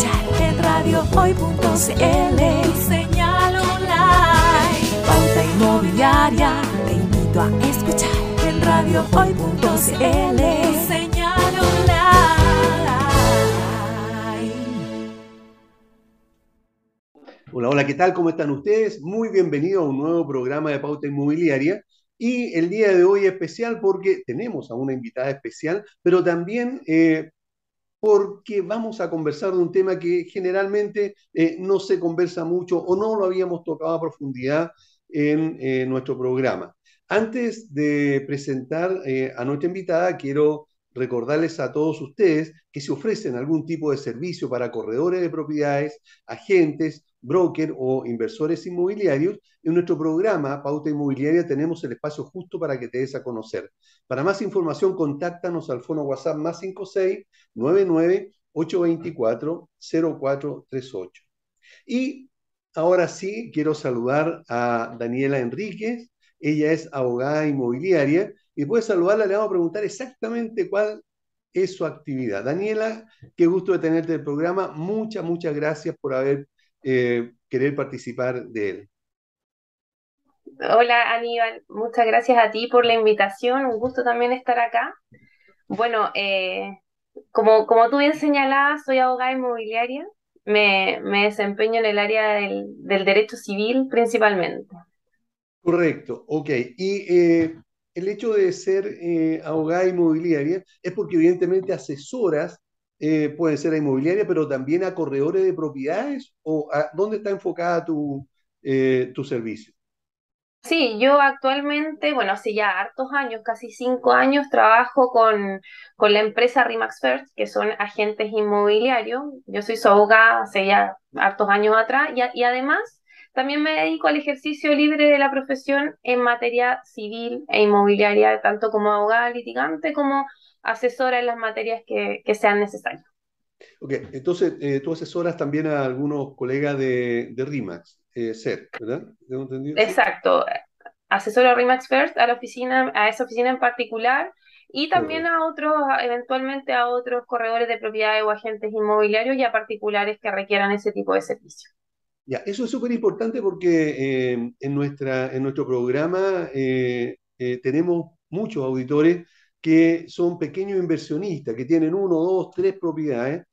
escuchar en radiohoy.cl. Señal online. Pauta inmobiliaria. Te invito a escuchar en radiohoy.cl. Señal online. Hola, hola, ¿qué tal? ¿Cómo están ustedes? Muy bienvenidos a un nuevo programa de Pauta Inmobiliaria. Y el día de hoy es especial porque tenemos a una invitada especial, pero también eh, porque vamos a conversar de un tema que generalmente eh, no se conversa mucho o no lo habíamos tocado a profundidad en eh, nuestro programa. Antes de presentar a nuestra invitada, quiero recordarles a todos ustedes que si ofrecen algún tipo de servicio para corredores de propiedades, agentes, broker o inversores inmobiliarios, en nuestro programa Pauta Inmobiliaria tenemos el espacio justo para que te des a conocer. Para más información, contáctanos al fono WhatsApp más 5699 824 0438. Y ahora sí, quiero saludar a Daniela Enríquez. Ella es abogada inmobiliaria y puede saludarla, le vamos a preguntar exactamente cuál es su actividad. Daniela, qué gusto de tenerte en el programa. Muchas, muchas gracias por haber eh, querer participar de él. Hola Aníbal, muchas gracias a ti por la invitación, un gusto también estar acá. Bueno, eh, como, como tú bien señalabas, soy abogada inmobiliaria, me, desempeño en el área del, derecho civil principalmente. Correcto, ok. Y eh, el hecho de ser abogada inmobiliaria es porque evidentemente asesoras eh, puede ser a inmobiliaria, pero también a corredores de propiedades? ¿O a, dónde está enfocada tu, eh, tu servicio? Sí, yo actualmente, bueno, hace ya hartos años, casi cinco años, trabajo con, con la empresa Remax First, que son agentes inmobiliarios. Yo soy su abogada hace ya hartos años atrás y, y además también me dedico al ejercicio libre de la profesión en materia civil e inmobiliaria, tanto como abogada litigante como asesora en las materias que, sean necesarias. Ok, entonces eh, tú asesoras también a algunos colegas de, de RIMAX, eh, ¿verdad? Exacto, asesoro a RIMAX First, a la oficina, a esa oficina en particular, y también a otros, eventualmente a otros corredores de propiedades o agentes inmobiliarios y a particulares que requieran ese tipo de servicio. Ya, eso es súper importante porque eh, en, nuestra, en nuestro programa eh, tenemos muchos auditores que son pequeños inversionistas, que tienen uno, dos, tres propiedades,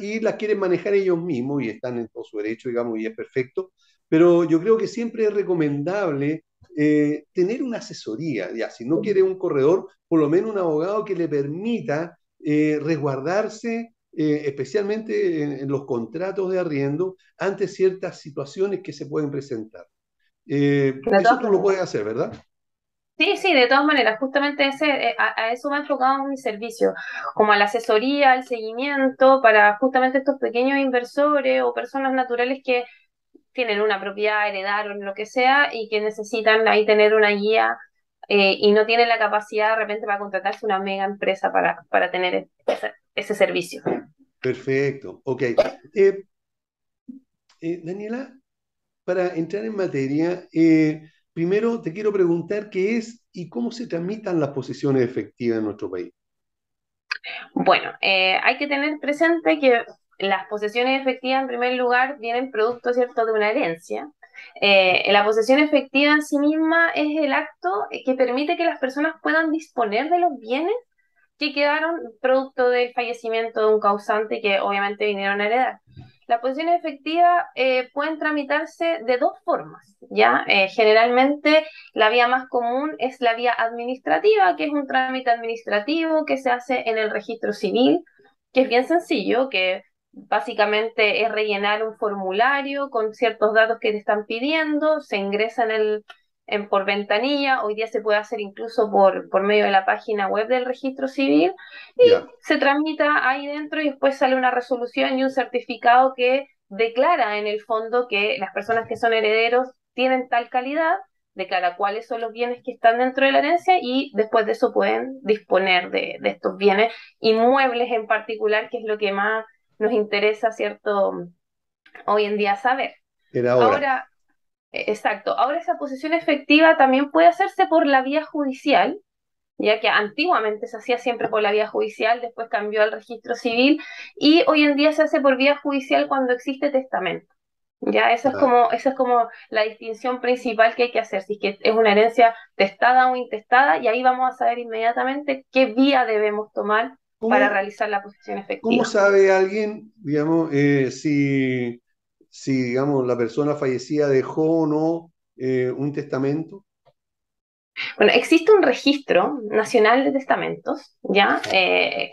y las quieren manejar ellos mismos y están en todo su derecho, digamos, y es perfecto. Pero yo creo que siempre es recomendable eh, tener una asesoría, ya, si no quiere un corredor, por lo menos un abogado que le permita eh, resguardarse, eh, especialmente en, los contratos de arriendo, ante ciertas situaciones que se pueden presentar. eso tú lo puedes hacer, ¿verdad? Sí, sí, de todas maneras, justamente ese, eh, a, eso me ha enfocado mi servicio, como a la asesoría, al seguimiento para justamente estos pequeños inversores o personas naturales que tienen una propiedad, heredaron, lo que sea, y que necesitan ahí tener una guía eh, y no tienen la capacidad de repente para contratarse una mega empresa para, para tener ese, servicio. Perfecto, ok. Eh, Daniela, para entrar en materia, Primero, te quiero preguntar qué es y cómo se tramitan las posiciones efectivas en nuestro país. Bueno, eh, hay que tener presente que las posesiones efectivas, en primer lugar, vienen producto, ¿cierto?, de una herencia. Eh, la posesión efectiva en sí misma es el acto que permite que las personas puedan disponer de los bienes que quedaron producto del fallecimiento de un causante que obviamente vinieron a heredar. Las posiciones efectivas eh, pueden tramitarse de dos formas, ¿ya? Eh, generalmente la vía más común es la vía administrativa, que es un trámite administrativo que se hace en el registro civil, que es bien sencillo, que básicamente es rellenar un formulario con ciertos datos que te están pidiendo, se ingresa en el, en, por ventanilla, hoy día se puede hacer incluso por, por medio de la página web del registro civil y se tramita ahí dentro y después sale una resolución y un certificado que declara en el fondo que las personas que son herederos tienen tal calidad, declara cuáles son los bienes que están dentro de la herencia y después de eso pueden disponer de, de estos bienes inmuebles en particular, que es lo que más nos interesa, ¿cierto? Hoy en día saber. ahora Exacto. Ahora esa posesión efectiva también puede hacerse por la vía judicial, ya que antiguamente se hacía siempre por la vía judicial, después cambió al registro civil y hoy en día se hace por vía judicial cuando existe testamento. Ya, esa es como, es como la distinción principal que hay que hacer, si es que es una herencia testada o intestada, y ahí vamos a saber inmediatamente qué vía debemos tomar para realizar la posesión efectiva. ¿Cómo sabe alguien, digamos, eh, si, si, digamos, la persona fallecida dejó o no eh, un testamento? Bueno, existe un registro nacional de testamentos, ¿ya? Eh,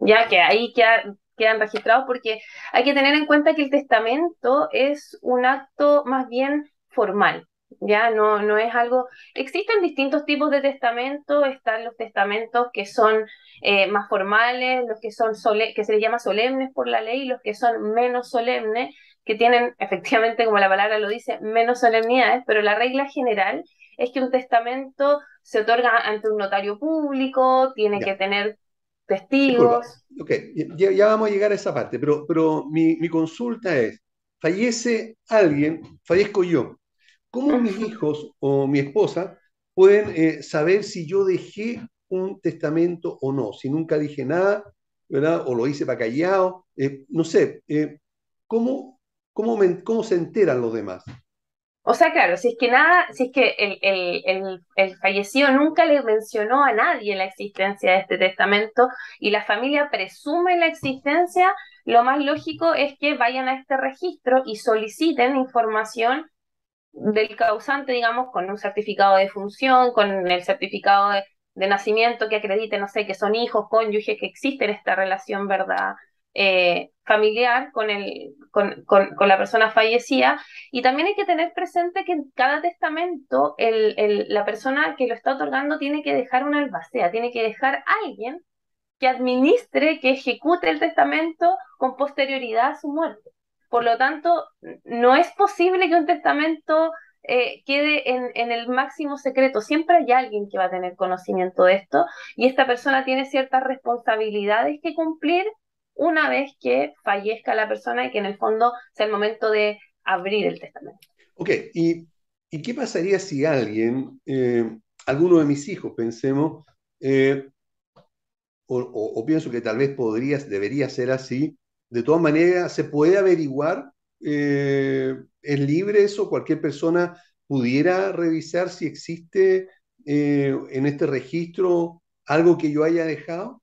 ya que ahí quedan registrados porque hay que tener en cuenta que el testamento es un acto más bien formal, ya no, no es algo. Existen distintos tipos de testamentos, están los testamentos que son eh, más formales, los que son que se les llama solemnes por la ley, los que son menos solemnes, que tienen efectivamente, como la palabra lo dice, menos solemnidades, pero la regla general es que un testamento se otorga ante un notario público, tiene que tener testigos. Ok, ya, vamos a llegar a esa parte, pero, pero mi, mi consulta es, fallece alguien, fallezco yo, ¿cómo mis hijos o mi esposa pueden eh, saber si yo dejé un testamento o no? Si nunca dije nada, ¿verdad? O lo hice para callado, eh, no sé, eh, ¿cómo, cómo, ¿cómo se enteran los demás? O sea, claro, si es que nada, si es que el, fallecido nunca le mencionó a nadie la existencia de este testamento y la familia presume la existencia, lo más lógico es que vayan a este registro y soliciten información del causante, digamos, con un certificado de función, con el certificado de, de nacimiento que acredite, no sé, que son hijos, cónyuges, que existe esta relación, ¿verdad? Eh, familiar con, el, con, con, la persona fallecida. Y también hay que tener presente que en cada testamento el, el, la persona que lo está otorgando tiene que dejar una albacea, tiene que dejar a alguien que administre, que ejecute el testamento con posterioridad a su muerte. Por lo tanto, no es posible que un testamento eh, quede en, en, el máximo secreto. Siempre hay alguien que va a tener conocimiento de esto y esta persona tiene ciertas responsabilidades que cumplir una vez que fallezca la persona y que en el fondo sea el momento de abrir el testamento. Ok, ¿y, qué pasaría si alguien, eh, alguno de mis hijos, pensemos, eh, o, pienso que tal vez podría, debería ser así, de todas maneras, ¿se puede averiguar? Eh, ¿Es libre eso? ¿Cualquier persona pudiera revisar si existe en este registro algo que yo haya dejado?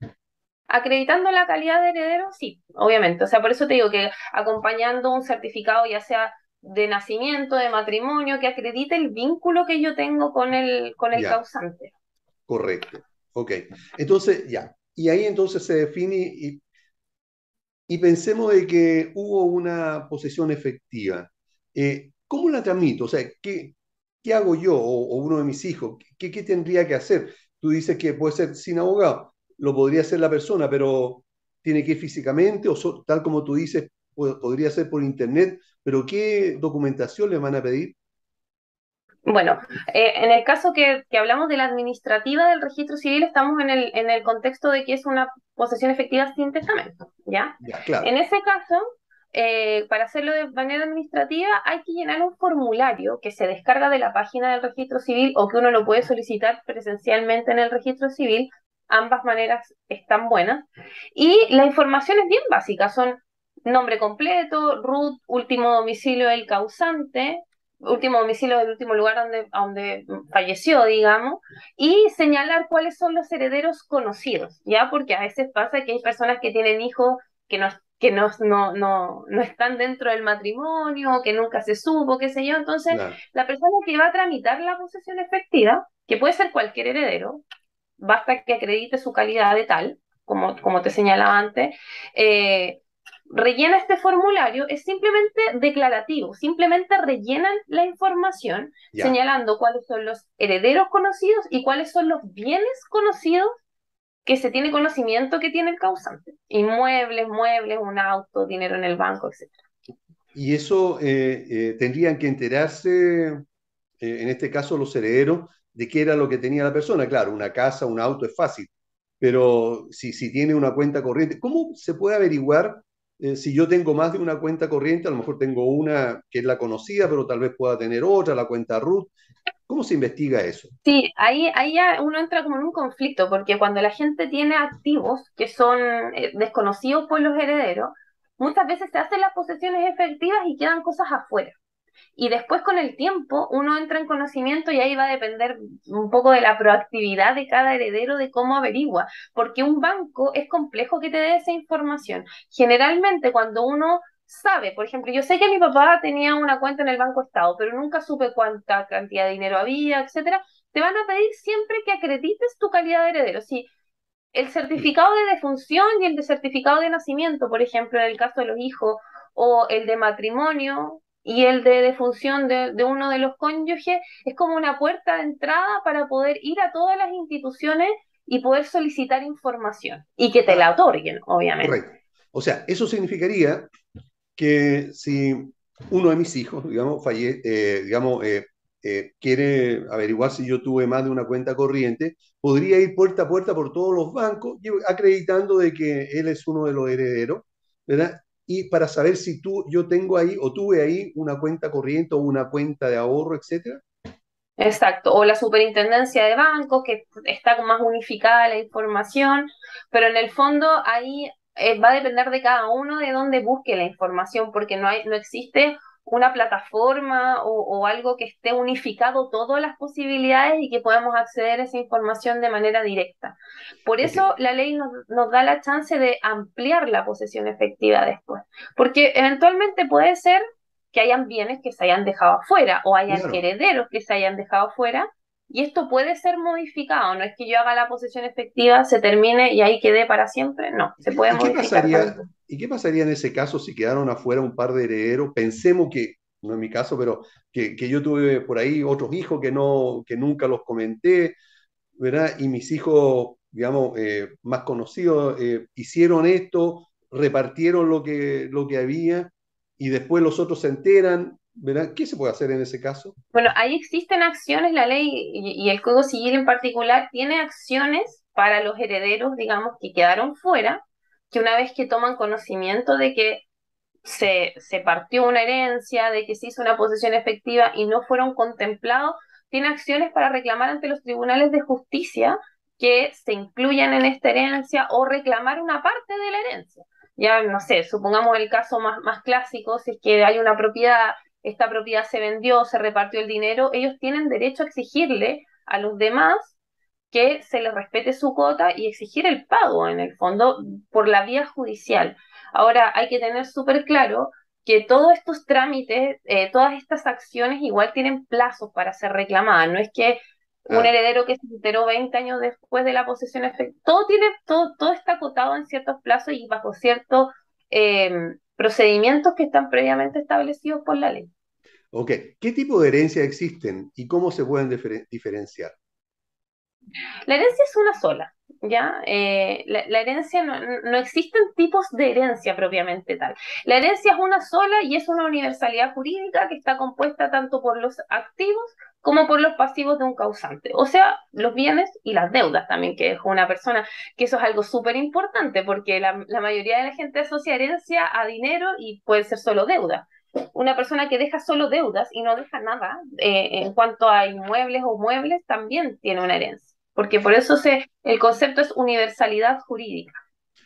Acreditando la calidad de heredero, sí, obviamente. O sea, por eso te digo que acompañando un certificado, ya sea de nacimiento, de matrimonio, que acredite el vínculo que yo tengo con el, con el causante. Correcto. Ok. Entonces, ya. Y ahí entonces se define y, y pensemos de que hubo una posesión efectiva. Eh, ¿Cómo la tramito? O sea, ¿qué, qué hago yo o, uno de mis hijos? ¿Qué, ¿Qué tendría que hacer? Tú dices que puede ser sin abogado lo podría hacer la persona, pero tiene que ir físicamente o tal como tú dices, podría ser por internet, pero ¿qué documentación le van a pedir? Bueno, eh, en el caso que, hablamos de la administrativa del registro civil, estamos en el, en el contexto de que es una posesión efectiva sin testamento, ¿ya? En ese caso, eh, para hacerlo de manera administrativa, hay que llenar un formulario que se descarga de la página del registro civil o que uno lo puede solicitar presencialmente en el registro civil, ambas maneras están buenas. Y la información es bien básica, son nombre completo, root, último domicilio del causante, último domicilio del último lugar donde, donde falleció, digamos, y señalar cuáles son los herederos conocidos, ¿ya? Porque a veces pasa que hay personas que tienen hijos que no que no, no, no, no están dentro del matrimonio, que nunca se supo, qué sé yo. Entonces, la persona que va a tramitar la posesión efectiva, que puede ser cualquier heredero, basta que acredite su calidad de tal, como, como te señalaba antes, eh, rellena este formulario, es simplemente declarativo, simplemente rellenan la información señalando cuáles son los herederos conocidos y cuáles son los bienes conocidos que se tiene conocimiento que tiene el causante. Inmuebles, muebles, un auto, dinero en el banco, etc. Y eso eh, eh, tendrían que enterarse, en este caso los herederos, de qué era lo que tenía la persona. Claro, una casa, un auto es fácil, pero si, si tiene una cuenta corriente, ¿cómo se puede averiguar eh, si yo tengo más de una cuenta corriente? A lo mejor tengo una que es la conocida, pero tal vez pueda tener otra, la cuenta root. ¿Cómo se investiga eso? Sí, ahí, ahí ya uno entra como en un conflicto, porque cuando la gente tiene activos que son eh, desconocidos por los herederos, muchas veces se hacen las posesiones efectivas y quedan cosas afuera. Y después con el tiempo uno entra en conocimiento y ahí va a depender un poco de la proactividad de cada heredero de cómo averigua, porque un banco es complejo que te dé esa información. Generalmente cuando uno sabe, por ejemplo, yo sé que mi papá tenía una cuenta en el Banco Estado, pero nunca supe cuánta cantidad de dinero había, etcétera, te van a pedir siempre que acredites tu calidad de heredero. Si el certificado de defunción y el de certificado de nacimiento, por ejemplo, en el caso de los hijos, o el de matrimonio y el de defunción de, de uno de los cónyuges, es como una puerta de entrada para poder ir a todas las instituciones y poder solicitar información y que te la otorguen, obviamente. Correcto. O sea, eso significaría que si uno de mis hijos, digamos, falle, eh, digamos eh, eh, quiere averiguar si yo tuve más de una cuenta corriente, podría ir puerta a puerta por todos los bancos acreditando de que él es uno de los herederos, ¿verdad? Y para saber si tú, yo tengo ahí o tuve ahí una cuenta corriente o una cuenta de ahorro, etcétera. Exacto, o la superintendencia de bancos, que está más unificada la información, pero en el fondo ahí eh, va a depender de cada uno de dónde busque la información, porque no, hay, no existe una plataforma o, algo que esté unificado todas las posibilidades y que podamos acceder a esa información de manera directa. Por eso la ley nos, nos, da la chance de ampliar la posesión efectiva después, porque eventualmente puede ser que hayan bienes que se hayan dejado afuera o hayan herederos que se hayan dejado afuera y esto puede ser modificado, no es que yo haga la posesión efectiva, se termine y ahí quede para siempre, no, se puede ¿Y qué Pasaría, ¿Y qué pasaría en ese caso si quedaron afuera un par de herederos? Pensemos que, no es mi caso, pero que, que yo tuve por ahí otros hijos que, no, que nunca los comenté, ¿verdad? Y mis hijos, digamos, eh, más conocidos, eh, hicieron esto, repartieron lo que, lo que había y después los otros se enteran, ¿verdad? ¿Qué se puede hacer en ese caso? Bueno, ahí existen acciones, la ley y, el Código Civil en particular tiene acciones para los herederos, digamos, que quedaron fuera, que una vez que toman conocimiento de que se, se partió una herencia, de que se hizo una posesión efectiva y no fueron contemplados, tiene acciones para reclamar ante los tribunales de justicia que se incluyan en esta herencia o reclamar una parte de la herencia. Ya, no sé, supongamos el caso más, más clásico, si es que hay una propiedad esta propiedad se vendió, se repartió el dinero, ellos tienen derecho a exigirle a los demás que se les respete su cuota y exigir el pago, en el fondo, por la vía judicial. Ahora, hay que tener súper claro que todos estos trámites, eh, todas estas acciones igual tienen plazos para ser reclamadas. No es que un heredero que se enteró 20 años después de la posesión efectiva, todo, tiene, todo, todo está acotado en ciertos plazos y bajo ciertos eh, procedimientos que están previamente establecidos por la ley. Ok, ¿qué tipo de herencia existen y cómo se pueden diferenciar? La herencia es una sola, ¿ya? Eh, la, herencia no, no, existen tipos de herencia propiamente tal. La herencia es una sola y es una universalidad jurídica que está compuesta tanto por los activos como por los pasivos de un causante, o sea, los bienes y las deudas también que dejó una persona, que eso es algo súper importante porque la, la mayoría de la gente asocia herencia a dinero y puede ser solo deuda una persona que deja solo deudas y no deja nada eh, en cuanto a inmuebles o muebles también tiene una herencia, porque por eso se, el concepto es universalidad jurídica.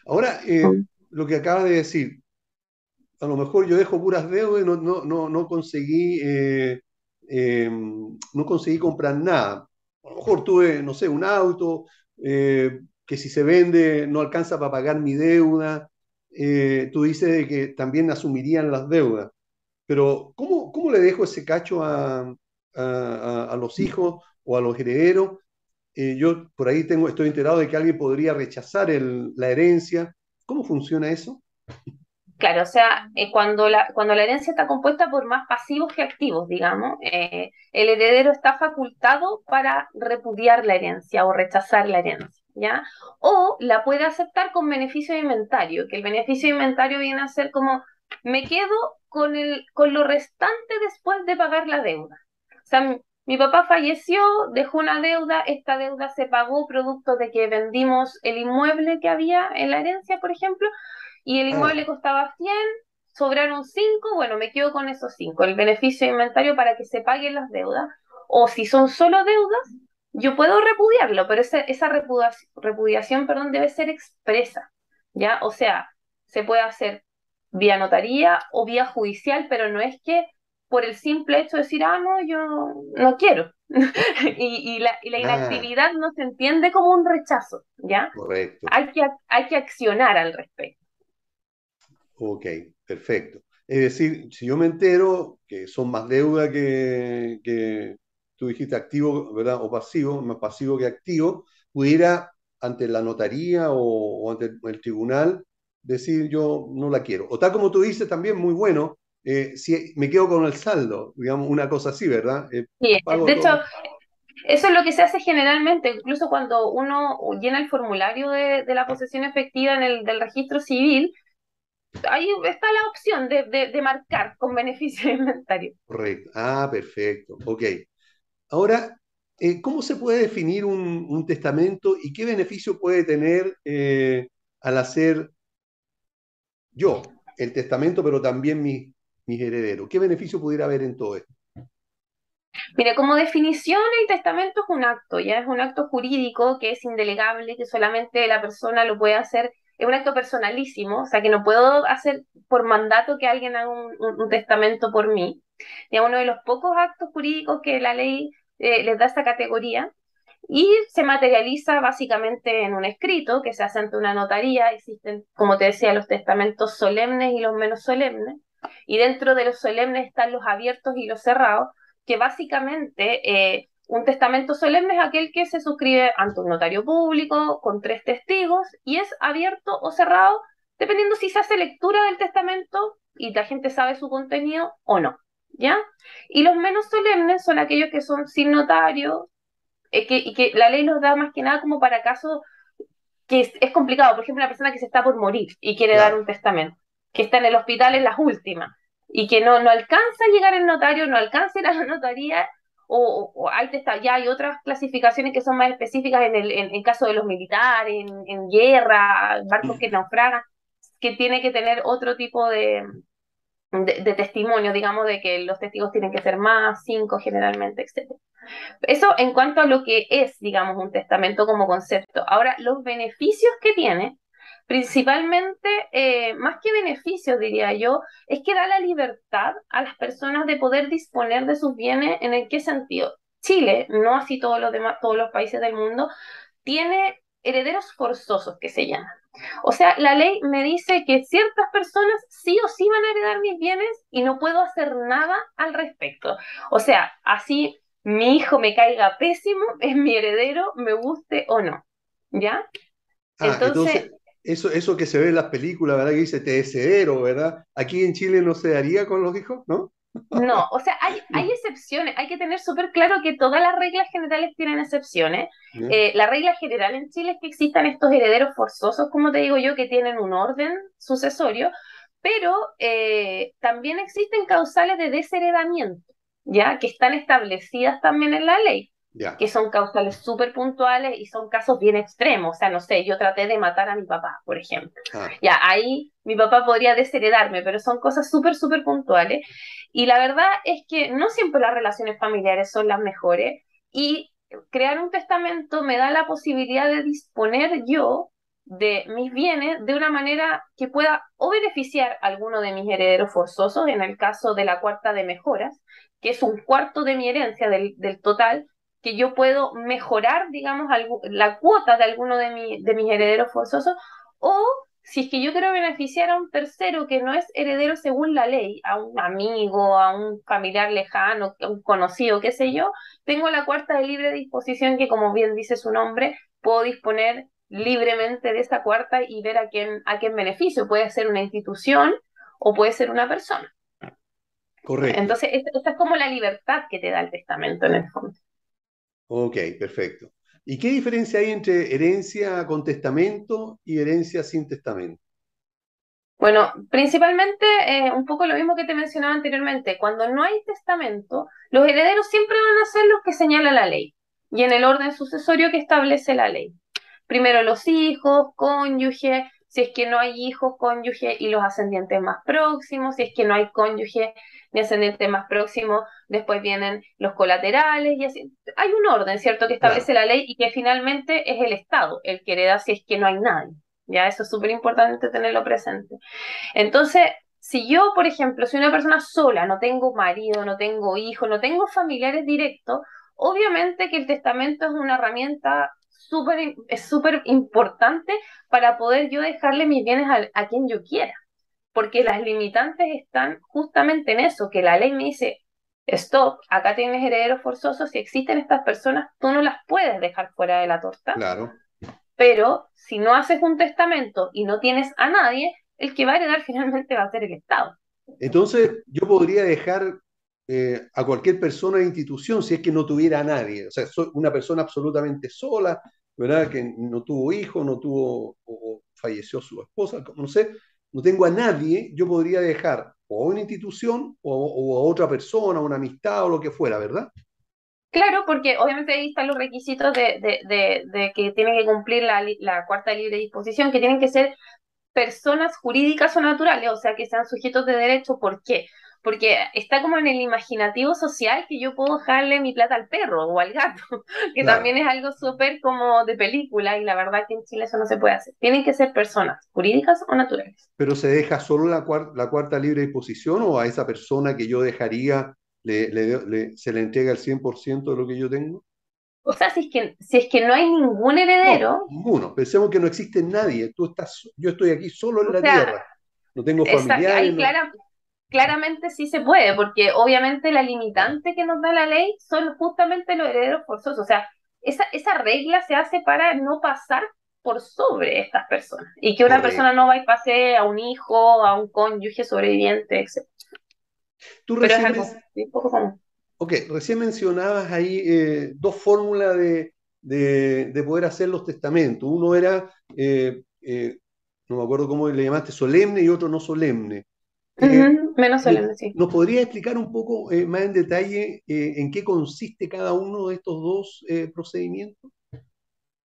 Ahora, eh, lo que acabas de decir, a lo mejor yo dejo puras deudas y no, no, no, no conseguí, eh, no conseguí comprar nada. A lo mejor tuve, no sé, un auto que si se vende no alcanza para pagar mi deuda. tú dices que también asumirían las deudas. Pero ¿cómo, cómo le dejo ese cacho a, a, los hijos o a los herederos? Eh, yo por ahí tengo, estoy enterado de que alguien podría rechazar la herencia. ¿Cómo funciona eso? Claro, o sea, eh, cuando, la, cuando la herencia está compuesta por más pasivos que activos, digamos, eh, el heredero está facultado para repudiar la herencia o rechazar la herencia, ¿ya? O la puede aceptar con beneficio de inventario, que el beneficio de inventario viene a ser como, me quedo con, el, con lo restante después de pagar la deuda. O sea, mi, papá falleció, dejó una deuda, esta deuda se pagó producto de que vendimos el inmueble que había en la herencia, por ejemplo, y el inmueble costaba 100, sobraron 5, bueno, me quedo con esos 5, el beneficio de inventario para que se paguen las deudas. o si son solo deudas, yo puedo repudiarlo, pero esa, esa repudiación, repudiación perdón, debe ser expresa, ¿ya? O sea, se puede hacer vía notaría o vía judicial, pero no es que por el simple hecho de decir, ah, no, yo no quiero. y, la, y, la, ah. inactividad no se entiende como un rechazo, ¿ya? Correcto. Hay que, hay que accionar al respecto. Ok, perfecto. Es decir, si yo me entero que son más deuda que, que tú dijiste activo, ¿verdad? O pasivo, más pasivo que activo, pudiera ante la notaría o, ante el tribunal decir yo no la quiero. O tal como tú dices también, muy bueno, eh, si me quedo con el saldo, digamos, una cosa así, ¿verdad? Eh, sí, de hecho, eso es lo que se hace generalmente, incluso cuando uno llena el formulario de, la posesión efectiva en el del registro civil, ahí está la opción de, marcar con beneficio de inventario. Correcto. Ah, perfecto. Ok. Ahora, eh, ¿cómo se puede definir un, testamento y qué beneficio puede tener al hacer yo el testamento, pero también mis herederos? ¿Qué beneficio pudiera haber en todo esto? Mire, como definición, el testamento es un acto, ya es un acto jurídico que es indelegable, que solamente la persona lo puede hacer es un acto personalísimo, o sea que no puedo hacer por mandato que alguien haga un, testamento por mí. Es uno de los pocos actos jurídicos que la ley eh, les da esta categoría y se materializa básicamente en un escrito que se hace ante una notaría. Existen, como te decía, los testamentos solemnes y los menos solemnes. Y dentro de los solemnes están los abiertos y los cerrados, que básicamente eh, un testamento solemne es aquel que se suscribe ante un notario público con tres testigos y es abierto o cerrado dependiendo si se hace lectura del testamento y la gente sabe su contenido o no, ¿ya? Y los menos solemnes son aquellos que son sin notario eh, que, y que la ley los da más que nada como para casos que es, complicado. Por ejemplo, una persona que se está por morir y quiere dar un testamento, que está en el hospital en las últimas y que no, no alcanza a llegar el notario, no alcanza a ir a la notaría o, hay ya hay otras clasificaciones que son más específicas en el en, caso de los militares, en, guerra, barcos que naufragan, que tiene que tener otro tipo de, de, testimonio, digamos, de que los testigos tienen que ser más, cinco generalmente, etc. Eso en cuanto a lo que es, digamos, un testamento como concepto. Ahora, los beneficios que tiene Principalmente, eh, más que beneficios, diría yo, es que da la libertad a las personas de poder disponer de sus bienes. ¿En el qué sentido? Chile, no así todos los demás, todos los países del mundo, tiene herederos forzosos que se llaman. O sea, la ley me dice que ciertas personas sí o sí van a heredar mis bienes y no puedo hacer nada al respecto. O sea, así mi hijo me caiga pésimo, es mi heredero, me guste o no. ¿Ya? Ah, entonces eso, eso que se ve en las películas, ¿verdad? Que dice TSDero, ¿verdad? Aquí en Chile no se daría con los hijos, ¿no? No, o sea, hay, hay excepciones. Hay que tener súper claro que todas las reglas generales tienen excepciones. Eh, la regla general en Chile es que existan estos herederos forzosos, como te digo yo, que tienen un orden sucesorio, pero eh, también existen causales de desheredamiento, ¿ya? Que están establecidas también en la ley que son causales súper puntuales y son casos bien extremos. O sea, no sé, yo traté de matar a mi papá, por ejemplo. Ah. Ya, ahí mi papá podría desheredarme, pero son cosas súper, súper puntuales. Y la verdad es que no siempre las relaciones familiares son las mejores y crear un testamento me da la posibilidad de disponer yo de mis bienes de una manera que pueda o beneficiar a alguno de mis herederos forzosos, en el caso de la cuarta de mejoras, que es un cuarto de mi herencia del, del total, que yo puedo mejorar, digamos, la cuota de alguno de, de mis herederos forzosos, o si es que yo quiero beneficiar a un tercero que no es heredero según la ley, a un amigo, a un familiar lejano, a un conocido, qué sé yo, tengo la cuarta de libre disposición que, como bien dice su nombre, puedo disponer libremente de esa cuarta y ver a quién, a quién beneficio. Puede ser una institución o puede ser una persona. Correcto. Entonces, esta es como la libertad que te da el testamento en el fondo. Ok, perfecto. ¿Y qué diferencia hay entre herencia con testamento y herencia sin testamento? Bueno, principalmente eh, un poco lo mismo que te mencionaba anteriormente. Cuando no hay testamento, los herederos siempre van a ser los que señala la ley y en el orden sucesorio que establece la ley. Primero los hijos, cónyuge, si es que no hay hijos, cónyuge y los ascendientes más próximos, si es que no hay cónyuge ni ascendiente más próximo, después vienen los colaterales y así. Hay un orden, ¿cierto?, que establece la ley y que finalmente es el Estado el que hereda si es que no hay nadie. Ya, eso es súper importante tenerlo presente. Entonces, si yo, por ejemplo, soy una persona sola, no tengo marido, no tengo hijo, no tengo familiares directos, obviamente que el testamento es una herramienta súper es súper importante para poder yo dejarle mis bienes a, quien yo quiera. Porque las limitantes están justamente en eso, que la ley me dice, stop, acá tienes herederos forzosos, si existen estas personas, tú no las puedes dejar fuera de la torta. Claro. Pero si no haces un testamento y no tienes a nadie, el que va a heredar finalmente va a ser el Estado. Entonces, yo podría dejar eh, a cualquier persona o institución si es que no tuviera a nadie. O sea, una persona absolutamente sola, ¿verdad? Que no tuvo hijo, no tuvo, o falleció su esposa, no sé, no tengo a nadie, yo podría dejar o a una institución o, a otra persona, una amistad o lo que fuera, ¿verdad? Claro, porque obviamente ahí están los requisitos de, que tienen que cumplir la, la, cuarta libre disposición, que tienen que ser personas jurídicas o naturales, o sea, que sean sujetos de derecho. ¿Por qué? Porque está como en el imaginativo social que yo puedo dejarle mi plata al perro o al gato, que también es algo súper como de película y la verdad que en Chile eso no se puede hacer. Tienen que ser personas jurídicas o naturales. ¿Pero se deja solo la, la cuarta libre disposición o a esa persona que yo dejaría le, se le entrega el 100% de lo que yo tengo? O sea, si es que, si es que no hay ningún heredero. ninguno. Pensemos que no existe nadie. Tú estás, yo estoy aquí solo en la tierra. No tengo familiares. Claramente sí se puede, porque obviamente la limitante que nos da la ley son justamente los herederos forzosos. O sea, esa, esa regla se hace para no pasar por sobre estas personas y que una persona no va y pase a un hijo, a un cónyuge sobreviviente, etc. Tú recién, Ok, recién mencionabas ahí eh, dos fórmulas de, de, poder hacer los testamentos. Uno era, eh, eh, no me acuerdo cómo le llamaste, solemne y otro no solemne. Menos solemne, sí. ¿Nos podría explicar un poco eh, más en detalle eh, en qué consiste cada uno de estos dos eh, procedimientos?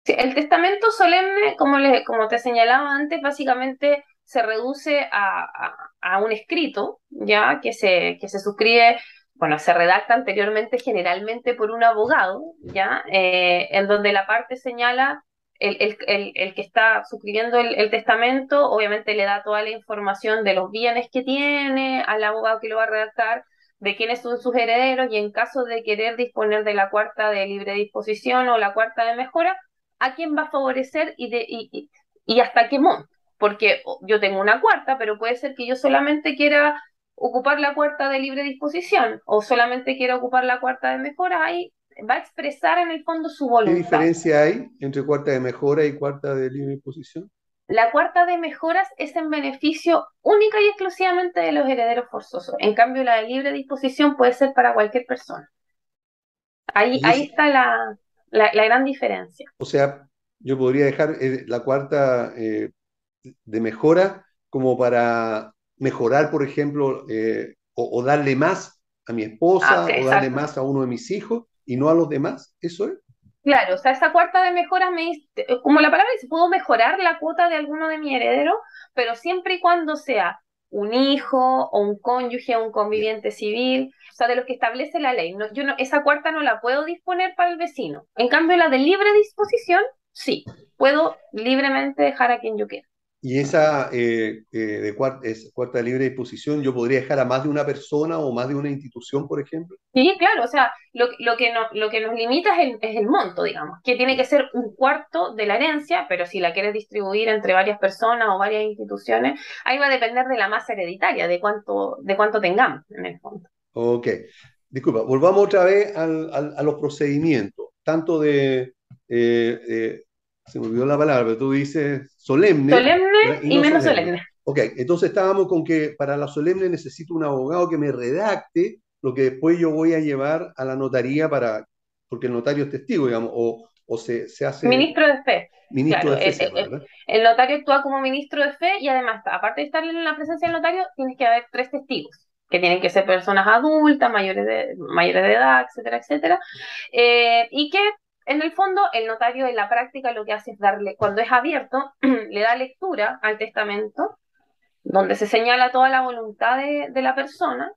Sí, el testamento solemne, como, le, como te señalaba antes, básicamente se reduce a, a, un escrito, ya que se, que se suscribe, bueno, se redacta anteriormente generalmente por un abogado, ya, en donde la parte señala el, el, el, que está suscribiendo el, testamento obviamente le da toda la información de los bienes que tiene al abogado que lo va a redactar, de quiénes son sus herederos y en caso de querer disponer de la cuarta de libre disposición o la cuarta de mejora, a quién va a favorecer y, de, y, y, hasta qué monto. Porque yo tengo una cuarta, pero puede ser que yo solamente quiera ocupar la cuarta de libre disposición o solamente quiera ocupar la cuarta de mejora, ahí va a expresar en el fondo su voluntad. ¿Qué diferencia hay entre cuarta de mejora y cuarta de libre disposición? La cuarta de mejoras es en beneficio única y exclusivamente de los herederos forzosos. En cambio, la de libre disposición puede ser para cualquier persona. Ahí, ahí está la, la, gran diferencia. O sea, yo podría dejar eh, la cuarta eh, de mejora como para mejorar, por ejemplo, eh, o, darle más a mi esposa ah, o darle más a uno de mis hijos, y no a los demás, ¿eso es? Claro, o sea, esa cuarta de mejora me como la palabra dice, puedo mejorar la cuota de alguno de mi heredero, pero siempre y cuando sea un hijo o un cónyuge o un conviviente civil, o sea, de lo que establece la ley. No, yo no, esa cuarta no la puedo disponer para el vecino. En cambio, la de libre disposición, sí, puedo libremente dejar a quien yo quiera. Y esa eh, eh, de cuarta, es cuarta de libre disposición, ¿yo podría dejar a más de una persona o más de una institución, por ejemplo? Sí, claro, o sea, lo, lo que, no, lo que nos limita es el, monto, digamos, que tiene que ser un cuarto de la herencia, pero si la quieres distribuir entre varias personas o varias instituciones, ahí va a depender de la masa hereditaria, de cuánto, de cuánto tengamos en el fondo. Ok, disculpa, volvamos otra vez al, a los procedimientos, tanto de... Eh, se me olvidó la palabra, pero tú dices solemne. Solemne y, menos solemne. Ok, entonces estábamos con que para la solemne necesito un abogado que me redacte lo que después yo voy a llevar a la notaría para, porque el notario es testigo, digamos, o, o se, se, hace... Ministro de fe. Ministro de fe. El, el, notario actúa como ministro de fe y además, aparte de estar en la presencia del notario, tienes que haber tres testigos que tienen que ser personas adultas, mayores de, mayores de edad, etcétera, etcétera, eh, y que en el fondo, el notario en la práctica lo que hace es darle, cuando es abierto, le da lectura al testamento, donde se señala toda la voluntad de, la persona,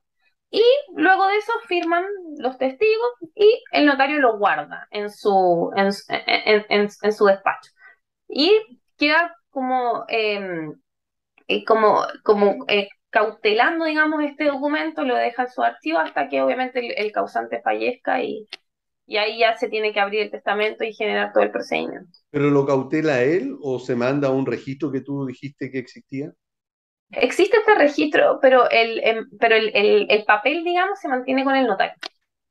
y luego de eso firman los testigos y el notario lo guarda en su, en, su despacho. Y queda como, em, eh, como, como eh, cautelando, digamos, este documento, lo deja en su archivo hasta que obviamente el, causante fallezca y, y ahí ya se tiene que abrir el testamento y generar todo el procedimiento. ¿Pero lo cautela él o se manda a un registro que tú dijiste que existía? Existe este registro, pero el, em, pero el, el, papel, digamos, se mantiene con el notario.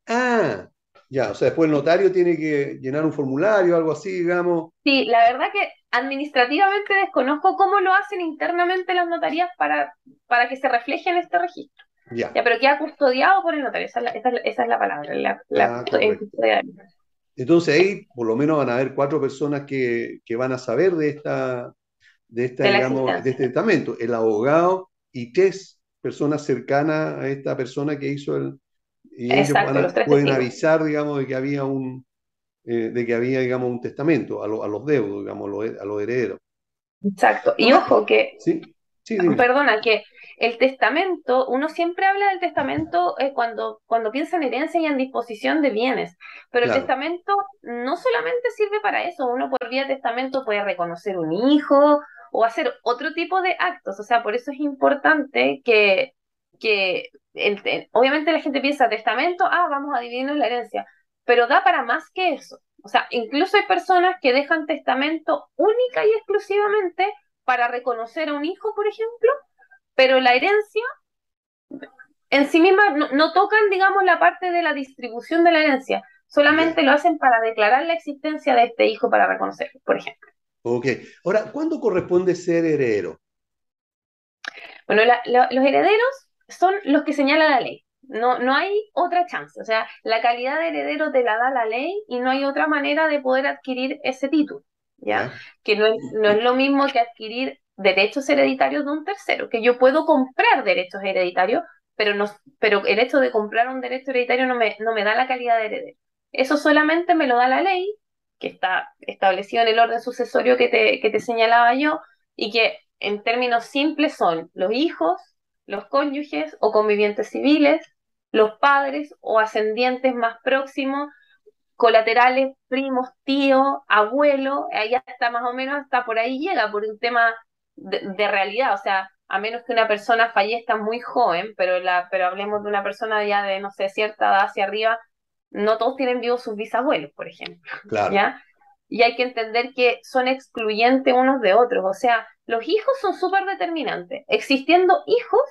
Ah, ya, o sea, después el notario tiene que llenar un formulario, algo así, digamos. Sí, la verdad que administrativamente desconozco cómo lo hacen internamente las notarías para, para que se refleje en este registro. Ya. ya pero queda custodiado por el notario, esa es la, esa es la, palabra. La, ah, Entonces ahí por lo menos van a haber cuatro personas que, que van a saber de esta, de esta, digamos, de este testamento. El abogado y tres personas cercanas a esta persona que hizo el, y ellos pueden avisar, digamos, de que había un, eh, de que había, digamos, un testamento a, a los deudos, digamos, a los, herederos. Exacto. Y ojo que, ¿Sí? Sí, perdona, que el testamento, uno siempre habla del testamento eh, cuando, cuando piensa en herencia y en disposición de bienes, pero el testamento no solamente sirve para eso, uno por vía de testamento puede reconocer un hijo o hacer otro tipo de actos, o sea, por eso es importante que, que obviamente la gente piensa testamento, ah, vamos a dividirnos la herencia, pero da para más que eso. O sea, incluso hay personas que dejan testamento única y exclusivamente para reconocer a un hijo, por ejemplo, pero la herencia en sí misma no, tocan, digamos, la parte de la distribución de la herencia, solamente lo hacen para declarar la existencia de este hijo para reconocerlo, por ejemplo. Ok, ahora, ¿cuándo corresponde ser heredero? Bueno, los herederos son los que señala la ley. No, no hay otra chance. O sea, la calidad de heredero te la da la ley y no hay otra manera de poder adquirir ese título. ¿ya? Que no es, no es lo mismo que adquirir derechos hereditarios de un tercero, que yo puedo comprar derechos hereditarios, pero, no, pero el hecho de comprar un derecho hereditario no me, no me da la calidad de heredero. Eso solamente me lo da la ley, que está establecido en el orden sucesorio que te, que te señalaba yo, y que en términos simples son los hijos, los cónyuges o convivientes civiles, los padres o ascendientes más próximos, colaterales, primos, tío, abuelo, ahí está más o menos, hasta por ahí llega, por un tema de, realidad, o sea, a menos que una persona fallezca muy joven, pero, la, pero hablemos de una persona ya de, no sé, cierta edad hacia arriba, no todos tienen vivos sus bisabuelos, por ejemplo. Claro. ¿ya? Y hay que entender que son excluyentes unos de otros, o sea, los hijos son súper determinantes. Existiendo hijos,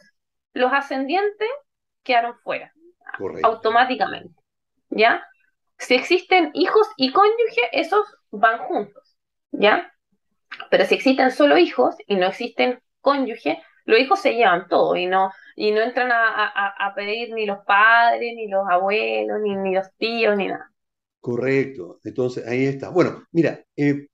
los ascendientes quedaron fuera, automáticamente, ¿ya? Si existen hijos y cónyuge, esos van juntos, ¿ya? Pero si existen solo hijos y no existen cónyuge, los hijos se llevan todo y no, y no entran a, pedir ni los padres, ni los abuelos, ni, ni, los tíos, ni nada. Correcto, entonces ahí está. Bueno, mira, eh,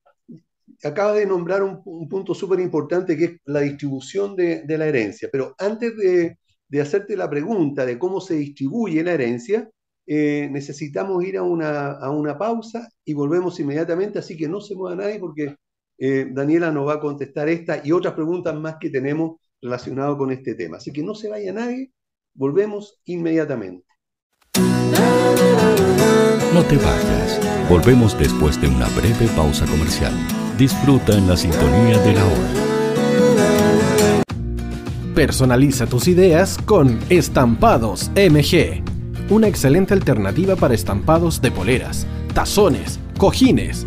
acaba de nombrar un, punto súper importante que es la distribución de, la herencia, pero antes de, hacerte la pregunta de cómo se distribuye la herencia, eh, necesitamos ir a una, a una, pausa y volvemos inmediatamente, así que no se mueva nadie porque eh, Daniela nos va a contestar esta y otras preguntas más que tenemos relacionadas con este tema. Así que no se vaya nadie, volvemos inmediatamente. No te vayas, volvemos después de una breve pausa comercial. Disfruta en la sintonía de la hora. Personaliza tus ideas con Estampados MG, una excelente alternativa para estampados de poleras, tazones, cojines,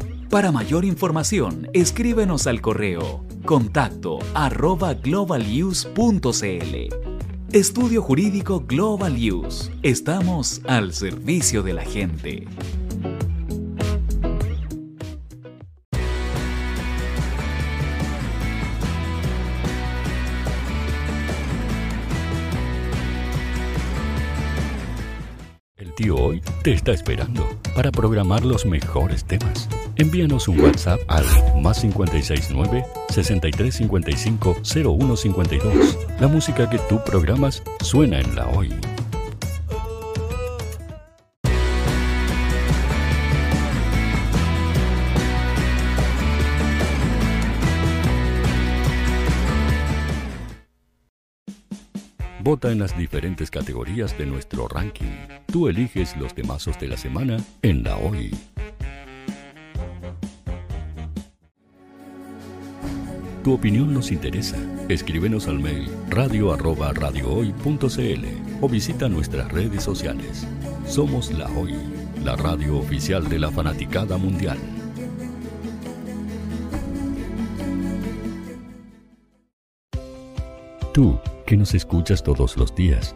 Para mayor información, escríbenos al correo contacto arroba globalnews.cl. Estudio Jurídico Global News. Estamos al servicio de la gente. Hoy te está esperando para programar los mejores temas. Envíanos un WhatsApp al más 569 6355 0152. La música que tú programas suena en la hoy. Vota en las diferentes categorías de nuestro ranking. Tú eliges los temazos de la semana en la hoy. Tu opinión nos interesa. Escríbenos al mail radio o visita nuestras redes sociales. Somos La Hoy, la radio oficial de la fanaticada mundial. Tú, que nos escuchas todos los días,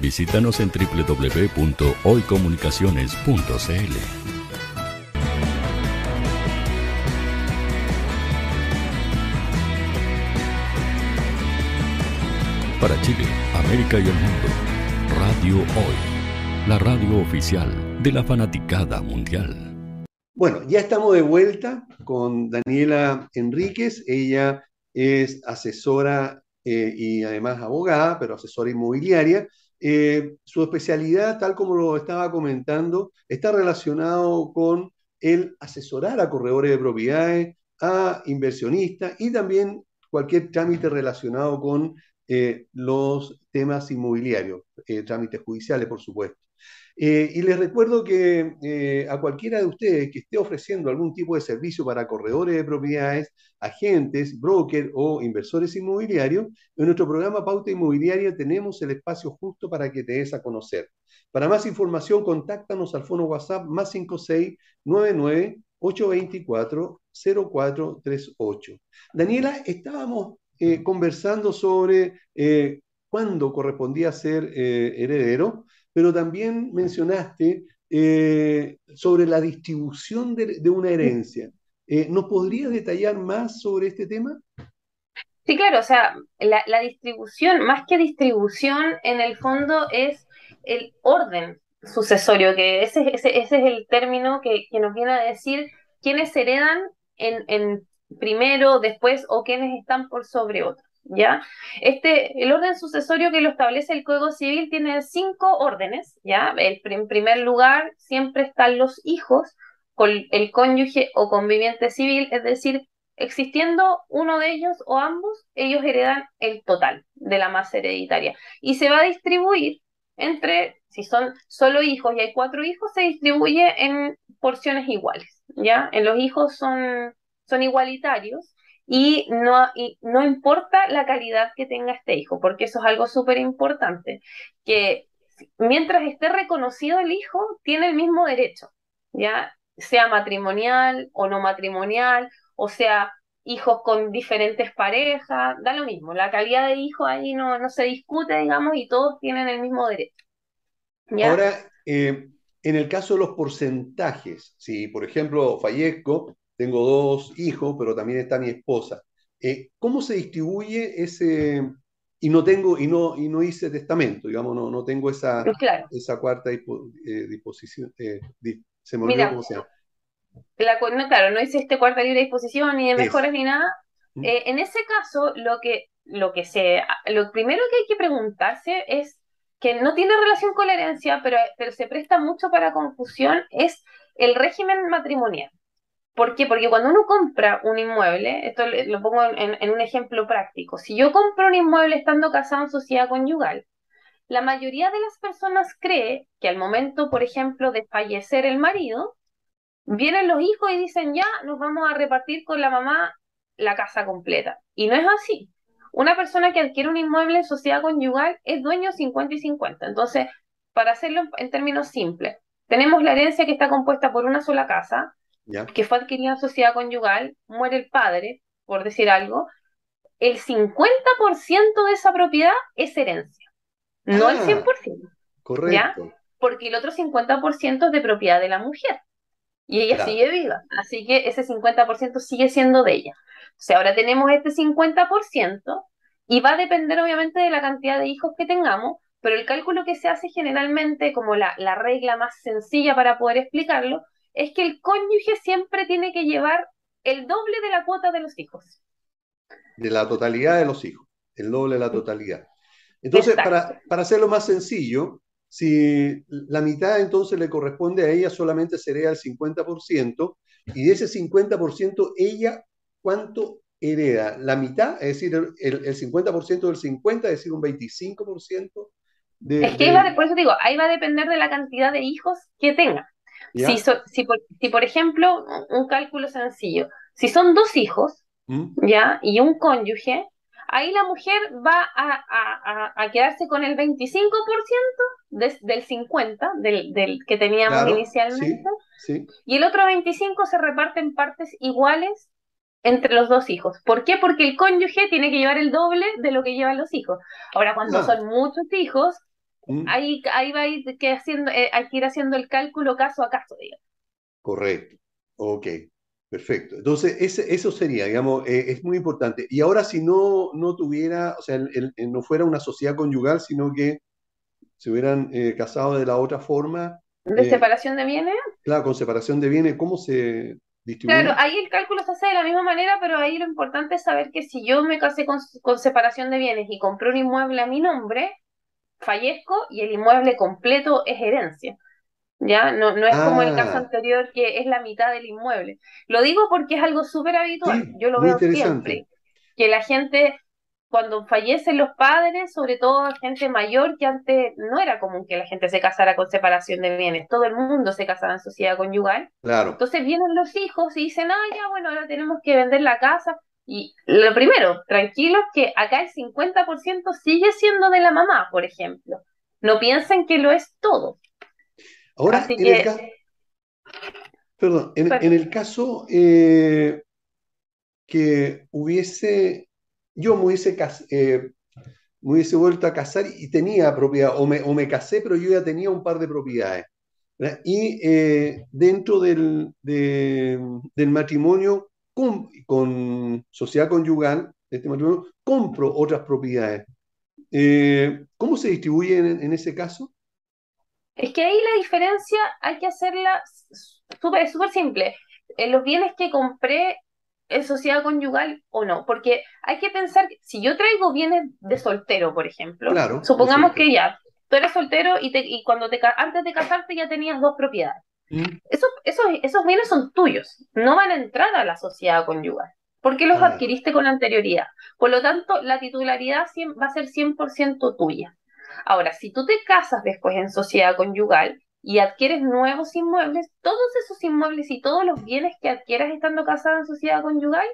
Visítanos en www.hoycomunicaciones.cl. Para Chile, América y el mundo, Radio Hoy, la radio oficial de la fanaticada mundial. Bueno, ya estamos de vuelta con Daniela Enríquez. Ella es asesora eh, y además abogada, pero asesora inmobiliaria eh, su especialidad, tal como lo estaba comentando, está relacionado con el asesorar a corredores de propiedades, a inversionistas y también cualquier trámite relacionado con eh, los temas inmobiliarios, trámites judiciales, por supuesto. Eh, y les recuerdo que eh, a cualquiera de ustedes que esté ofreciendo algún tipo de servicio para corredores de propiedades, agentes, brokers o inversores inmobiliarios, en nuestro programa Pauta Inmobiliaria tenemos el espacio justo para que te des a conocer. Para más información, contáctanos al fono WhatsApp más 5699 824 0438. Daniela, estábamos eh, conversando sobre cuándo correspondía ser heredero pero también mencionaste eh, sobre la distribución de, una herencia. Eh, ¿Nos podrías detallar más sobre este tema? Sí, claro, o sea, la, distribución, más que distribución, en el fondo es el orden sucesorio, que ese, es el término que, nos viene a decir quiénes heredan en, en primero, después o quiénes están por sobre otros. ¿Ya? Este, el orden sucesorio que lo establece el Código Civil tiene cinco órdenes, ¿ya? El, en primer lugar, siempre están los hijos con el cónyuge o conviviente civil, es decir, existiendo uno de ellos o ambos, ellos heredan el total de la masa hereditaria. Y se va a distribuir entre, si son solo hijos y hay cuatro hijos, se distribuye en porciones iguales, ¿ya? En los hijos son, son igualitarios y no, y no importa la calidad que tenga este hijo, porque eso es algo súper importante, que mientras esté reconocido el hijo, tiene el mismo derecho, ya sea matrimonial o no matrimonial, o sea hijos con diferentes parejas, da lo mismo, la calidad de hijo ahí no, no se discute, digamos, y todos tienen el mismo derecho. Ahora, eh, en el caso de los porcentajes, si por ejemplo fallezco tengo dos hijos, pero también está mi esposa. Eh, ¿Cómo se distribuye ese, y no tengo, y no, y no hice testamento, digamos, no, no tengo esa, esa cuarta eh, disposición, eh, se me olvidó cómo se llama. no, claro, no hice este cuarta libre disposición, ni de mejores ni nada. ¿Mm? en ese caso, lo que, lo que se, lo primero que hay que preguntarse es que no tiene relación con la herencia, pero, pero se presta mucho para confusión, es el régimen matrimonial. ¿Por qué? Porque cuando uno compra un inmueble, esto lo pongo en, un ejemplo práctico, si yo compro un inmueble estando casado en sociedad conyugal, la mayoría de las personas cree que al momento, por ejemplo, de fallecer el marido, vienen los hijos y dicen, ya, nos vamos a repartir con la mamá la casa completa. Y no es así. Una persona que adquiere un inmueble en sociedad conyugal es dueño 50 y 50. Entonces, para hacerlo en términos simples, tenemos la herencia que está compuesta por una sola casa, que fue adquirida en sociedad conyugal, muere el padre, por decir algo, el 50% de esa propiedad es herencia, no el 100%. Ah, correcto. Porque el otro 50% es de propiedad de la mujer. Y ella sigue viva. Así que ese 50% sigue siendo de ella. O sea, ahora tenemos este 50% y va a depender obviamente de la cantidad de hijos que tengamos, pero el cálculo que se hace generalmente, como la, la regla más sencilla para poder explicarlo, es que el cónyuge siempre tiene que llevar el doble de la cuota de los hijos. De la totalidad de los hijos, el doble de la totalidad. Entonces, para, para, hacerlo más sencillo, si la mitad entonces le corresponde a ella, solamente sería el 50%, y de ese 50%, ella, ¿cuánto hereda? La mitad, es decir, el, el 50% del 50, es decir, un 25%. De, es que ahí va, por eso digo, ahí va a depender de la cantidad de hijos que tenga. Si, si, por, si, por, ejemplo, un cálculo sencillo, si son dos hijos, ¿Mm? ¿ya? Y un cónyuge, ahí la mujer va a, a, a quedarse con el 25% del 50% del, del, que teníamos inicialmente, y el otro 25% se reparte en partes iguales entre los dos hijos. ¿Por qué? Porque el cónyuge tiene que llevar el doble de lo que llevan los hijos. Ahora, cuando son muchos hijos, Mm. Ahí, ahí va a ir, que haciendo, eh, hay que ir haciendo el cálculo caso a caso, digamos. Correcto. Ok. Perfecto. Entonces, ese, eso sería, digamos, eh, es muy importante. Y ahora si no, no tuviera, o sea, no fuera una sociedad conyugal, sino que se hubieran eh, casado de la otra forma. ¿De eh, separación de bienes? Claro, con separación de bienes, ¿cómo se distribuye? Claro, ahí el cálculo se hace de la misma manera, pero ahí lo importante es saber que si yo me casé con, con separación de bienes y compré un inmueble a mi nombre, fallezco y el inmueble completo es herencia. ¿ya? No, no es como el caso ah. anterior que es la mitad del inmueble. Lo digo porque es algo súper habitual, yo lo veo siempre, que la gente, cuando fallecen los padres, sobre todo gente mayor, que antes no era común que la gente se casara con separación de bienes, todo el mundo se casaba en sociedad conyugal. Claro. Entonces vienen los hijos y dicen, ah, ya, bueno, ahora tenemos que vender la casa. Y lo primero, tranquilos que acá el 50% sigue siendo de la mamá, por ejemplo. No piensen que lo es todo. Ahora, en, el caso, perdón, en, el caso eh, que hubiese, yo me hubiese, eh, me hubiese vuelto a casar y tenía propiedad, o me, o me casé, pero yo ya tenía un par de propiedades. Y eh, dentro del, del matrimonio con, con, sociedad conyugal, este matrimonio, compro otras propiedades. ¿Cómo se distribuyen en ese caso? Es que ahí la diferencia hay que hacerla súper súper simple. En los bienes que compré en sociedad conyugal o no, porque hay que pensar, si yo traigo bienes de soltero, por ejemplo, supongamos que ya, tú eres soltero y, te, y cuando te, antes de casarte ya tenías dos propiedades. Esos, esos, esos bienes son tuyos, no van a entrar a la sociedad conyugal, porque los ah. adquiriste con anterioridad. Por lo tanto, la titularidad va a ser 100% tuya. Ahora, si tú te casas después en sociedad conyugal y adquieres nuevos inmuebles, todos esos inmuebles y todos los bienes que adquieras estando casada en sociedad conyugal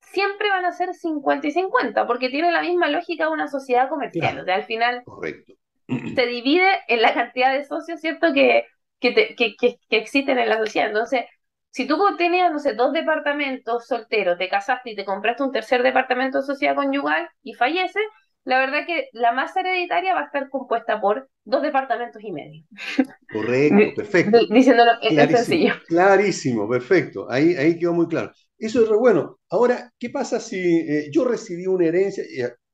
siempre van a ser 50 y 50, porque tiene la misma lógica de una sociedad comercial. O sea, al final Correcto. se divide en la cantidad de socios, ¿cierto?, que, que, que, que, existen en la sociedad. Entonces, si tú tenías, no sé, dos departamentos solteros, te casaste y te compraste un tercer departamento de sociedad conyugal y falleces, la verdad que la masa hereditaria va a estar compuesta por dos departamentos y medio. Correcto, perfecto. Diciéndolo en sencillo. Clarísimo, perfecto. Ahí, ahí quedó muy claro. Eso es re bueno. Ahora, ¿qué pasa si eh, yo recibí una herencia,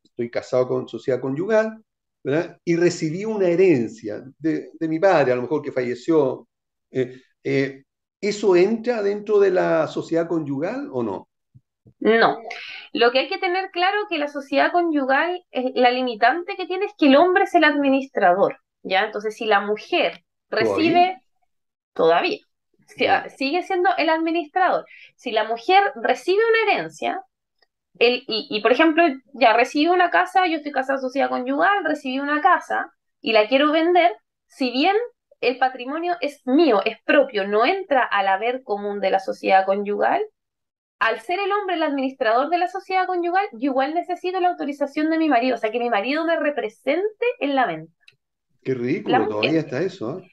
estoy casado con sociedad conyugal, ¿verdad? y recibí una herencia de, mi padre, a lo mejor que falleció? Eh, eh, ¿Eso entra dentro de la sociedad conyugal o no? No. Lo que hay que tener claro que la sociedad conyugal, la limitante que tiene es que el hombre es el administrador, ¿ya? Entonces, si la mujer recibe, todavía, sigue siendo el administrador. Si la mujer recibe una herencia, y, y, por ejemplo, ya recibí una casa, yo estoy casada sociedad conyugal, recibí una casa y la quiero vender, si bien el patrimonio es mío, es propio, no entra al haber común de la sociedad conyugal, al ser el hombre el administrador de la sociedad conyugal, yo igual necesito la autorización de mi marido, o sea, que mi marido me represente en la venta. Qué ridículo, todavía está eso. ¿eh?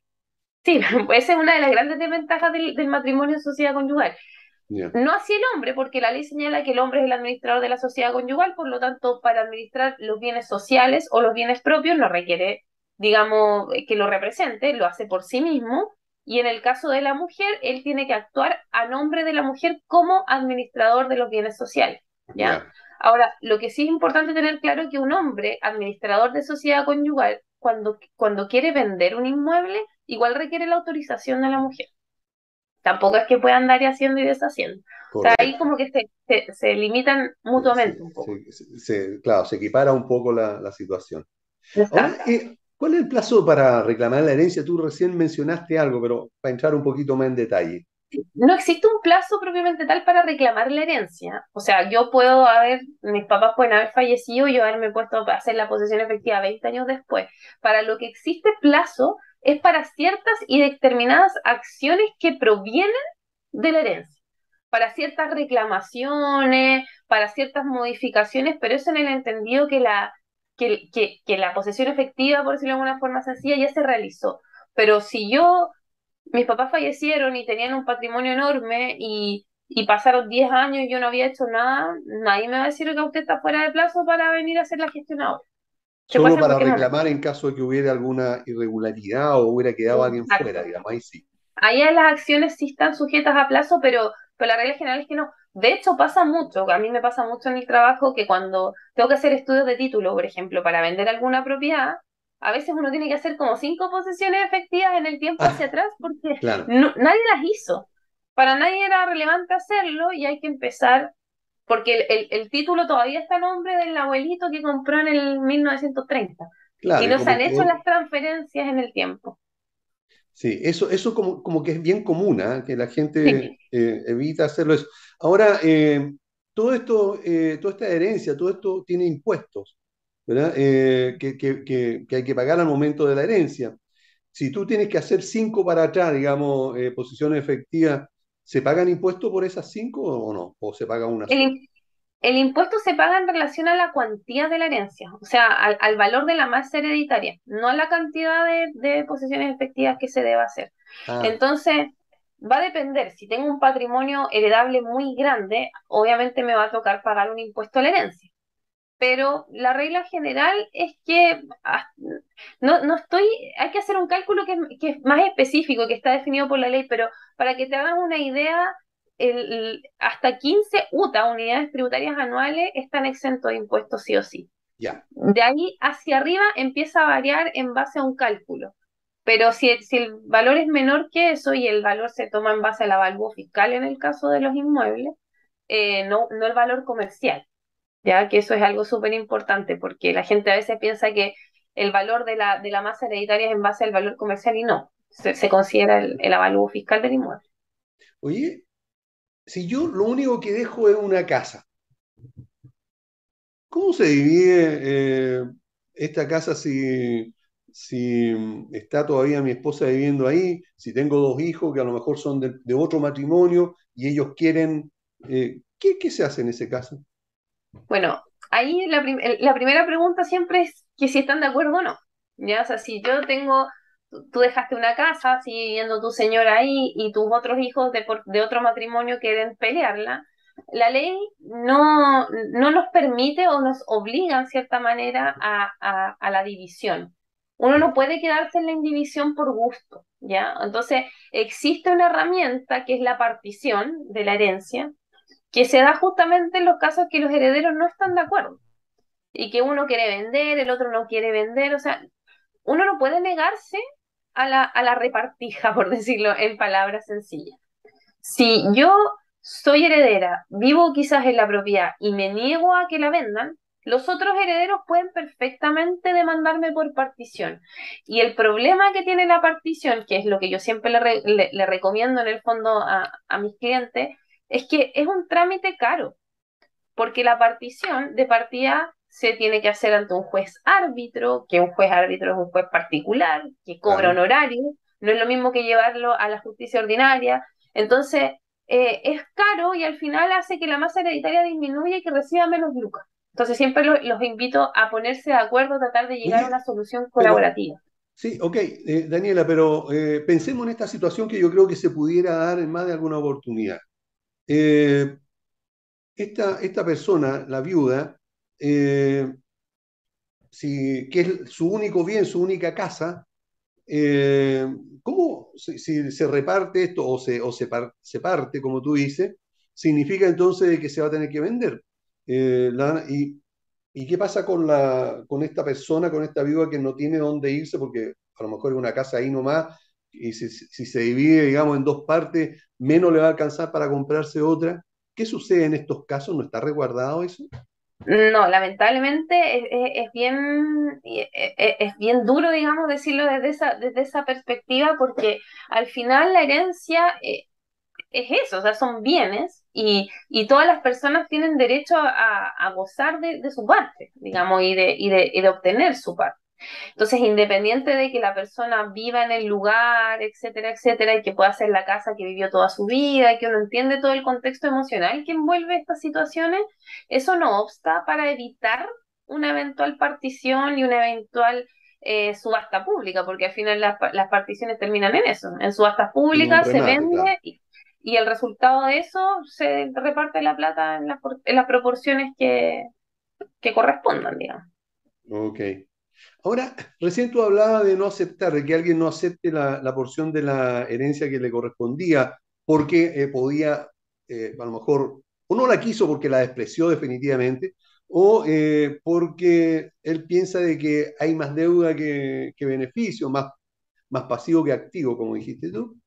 Sí, esa es una de las grandes desventajas del, matrimonio en sociedad conyugal. No así el hombre, porque la ley señala que el hombre es el administrador de la sociedad conyugal, por lo tanto, para administrar los bienes sociales o los bienes propios no requiere, digamos, que lo represente, lo hace por sí mismo, y en el caso de la mujer, él tiene que actuar a nombre de la mujer como administrador de los bienes sociales. ¿ya? Ahora, lo que sí es importante tener claro es que un hombre administrador de sociedad conyugal, cuando, cuando quiere vender un inmueble, igual requiere la autorización de la mujer. Tampoco es que pueda andar haciendo y deshaciendo. O sea, ahí como que se, se, limitan mutuamente un poco. claro, se equipara un poco la, la situación. ¿Cuál es el plazo para reclamar la herencia? Tú recién mencionaste algo, pero para entrar un poquito más en detalle. No existe un plazo propiamente tal para reclamar la herencia. O sea, yo puedo haber, mis papás pueden haber fallecido y yo haberme puesto a hacer la posesión efectiva 20 años después. Para lo que existe plazo es para ciertas y determinadas acciones que provienen de la herencia. Para ciertas reclamaciones, para ciertas modificaciones, pero eso en el entendido que la, que, la posesión efectiva, por decirlo de alguna forma sencilla, ya se realizó. Pero si yo, mis papás fallecieron y tenían un patrimonio enorme y, pasaron 10 años y yo no había hecho nada, nadie me va a decir que usted está fuera de plazo para venir a hacer la gestión ahora. Solo para reclamar en caso de que hubiera alguna irregularidad o hubiera quedado alguien fuera, digamos, ahí sí. Ahí las acciones sí están sujetas a plazo, pero pero la regla general es que no. De hecho, pasa mucho, a mí me pasa mucho en el trabajo que cuando tengo que hacer estudios de título, por ejemplo, para vender alguna propiedad, a veces uno tiene que hacer como cinco posesiones efectivas en el tiempo hacia atrás porque nadie las hizo. Para nadie era relevante hacerlo y hay que empezar, porque el, título todavía está a nombre del abuelito que compró en el 1930. y no se han hecho las transferencias en el tiempo. Sí, eso, eso como, como que es bien común, ¿ah? que la gente eh, evita hacerlo eso. Ahora, eh, todo esto, eh, toda esta herencia, todo esto tiene impuestos, ¿verdad? Que, que, que, hay que pagar al momento de la herencia. Si tú tienes que hacer cinco para atrás, digamos, posiciones efectivas, ¿se pagan impuestos por esas cinco o no? ¿O se paga una? El impuesto se paga en relación a la cuantía de la herencia, o sea, al, valor de la masa hereditaria, no a la cantidad de, posesiones efectivas que se deba hacer. Ah. Entonces, va a depender, si tengo un patrimonio heredable muy grande, obviamente me va a tocar pagar un impuesto a la herencia. Pero la regla general es que no, no estoy, hay que hacer un cálculo que, que es más específico, que está definido por la ley, pero para que te hagas una idea, el, hasta 15 UTA, unidades tributarias anuales, están exentos de impuestos sí o sí. De ahí hacia arriba empieza a variar en base a un cálculo. Pero si, si el valor es menor que eso y el valor se toma en base al avalúo fiscal en el caso de los inmuebles, eh, no, no el valor comercial. Ya que eso es algo súper importante porque la gente a veces piensa que el valor de la, de la masa hereditaria es en base al valor comercial y no, se, considera el, el avalúo fiscal del inmueble. Oye, si yo lo único que dejo es una casa, ¿cómo se divide eh, esta casa si, si está todavía mi esposa viviendo ahí, si tengo dos hijos que a lo mejor son de, otro matrimonio y ellos quieren, eh, ¿qué, se hace en ese caso? Bueno, ahí la, la primera pregunta siempre es que si están de acuerdo o no. ¿ya? O sea, si yo tengo tú dejaste una casa, sigue viviendo tu señora ahí y tus otros hijos de, de otro matrimonio quieren pelearla, la ley no, no nos permite o nos obliga en cierta manera a, a, la división. Uno no puede quedarse en la indivisión por gusto, ¿ya? Entonces, existe una herramienta que es la partición de la herencia, que se da justamente en los casos que los herederos no están de acuerdo y que uno quiere vender, el otro no quiere vender, o sea, uno no puede negarse a la, a la repartija, por decirlo en palabras sencillas. Si yo soy heredera, vivo quizás en la propiedad y me niego a que la vendan, los otros herederos pueden perfectamente demandarme por partición. Y el problema que tiene la partición, que es lo que yo siempre le, le, recomiendo en el fondo a, a, mis clientes, es que es un trámite caro, porque la partición de partida se tiene que hacer ante un juez árbitro, que un juez árbitro es un juez particular, que cobra honorario, no es lo mismo que llevarlo a la justicia ordinaria. Entonces, eh, es caro y al final hace que la masa hereditaria disminuya y que reciba menos lucas. Entonces, siempre los invito a ponerse de acuerdo, a tratar de llegar a una solución colaborativa. sí, ok, eh, Daniela, pero eh, pensemos en esta situación que yo creo que se pudiera dar en más de alguna oportunidad. esta, esta persona, la viuda, eh, si, que es su único bien, su única casa, eh, ¿cómo si, se reparte esto o, se, o se, parte, como tú dices, significa entonces que se va a tener que vender? Eh, y, y, qué pasa con, la, con esta persona, con esta viuda que no tiene dónde irse? Porque a lo mejor es una casa ahí nomás, y si, si se divide, digamos, en dos partes, menos le va a alcanzar para comprarse otra. ¿Qué sucede en estos casos? ¿No está resguardado eso? No, lamentablemente es, bien, es, bien duro, digamos, decirlo desde esa, desde esa perspectiva, porque al final la herencia eh, es eso, o sea, son bienes y, y todas las personas tienen derecho a, gozar de, su parte, digamos, y de, y de, y de obtener su parte. Entonces, independiente de que la persona viva en el lugar, etcétera, etcétera, y que pueda ser la casa que vivió toda su vida, y que uno entiende todo el contexto emocional que envuelve estas situaciones, eso no obsta para evitar una eventual partición y una eventual eh, subasta pública, porque al final las, particiones terminan en eso, en subastas públicas se vende y, el resultado de eso se reparte la plata en, en las proporciones que, que correspondan, digamos. Ok. Ahora, recién tú hablabas de no aceptar, de que alguien no acepte la, porción de la herencia que le correspondía porque eh, podía eh, a lo mejor, o no la quiso porque la despreció definitivamente, o eh, porque él piensa de que hay más deuda que, beneficio, más, más pasivo que activo, como dijiste tú.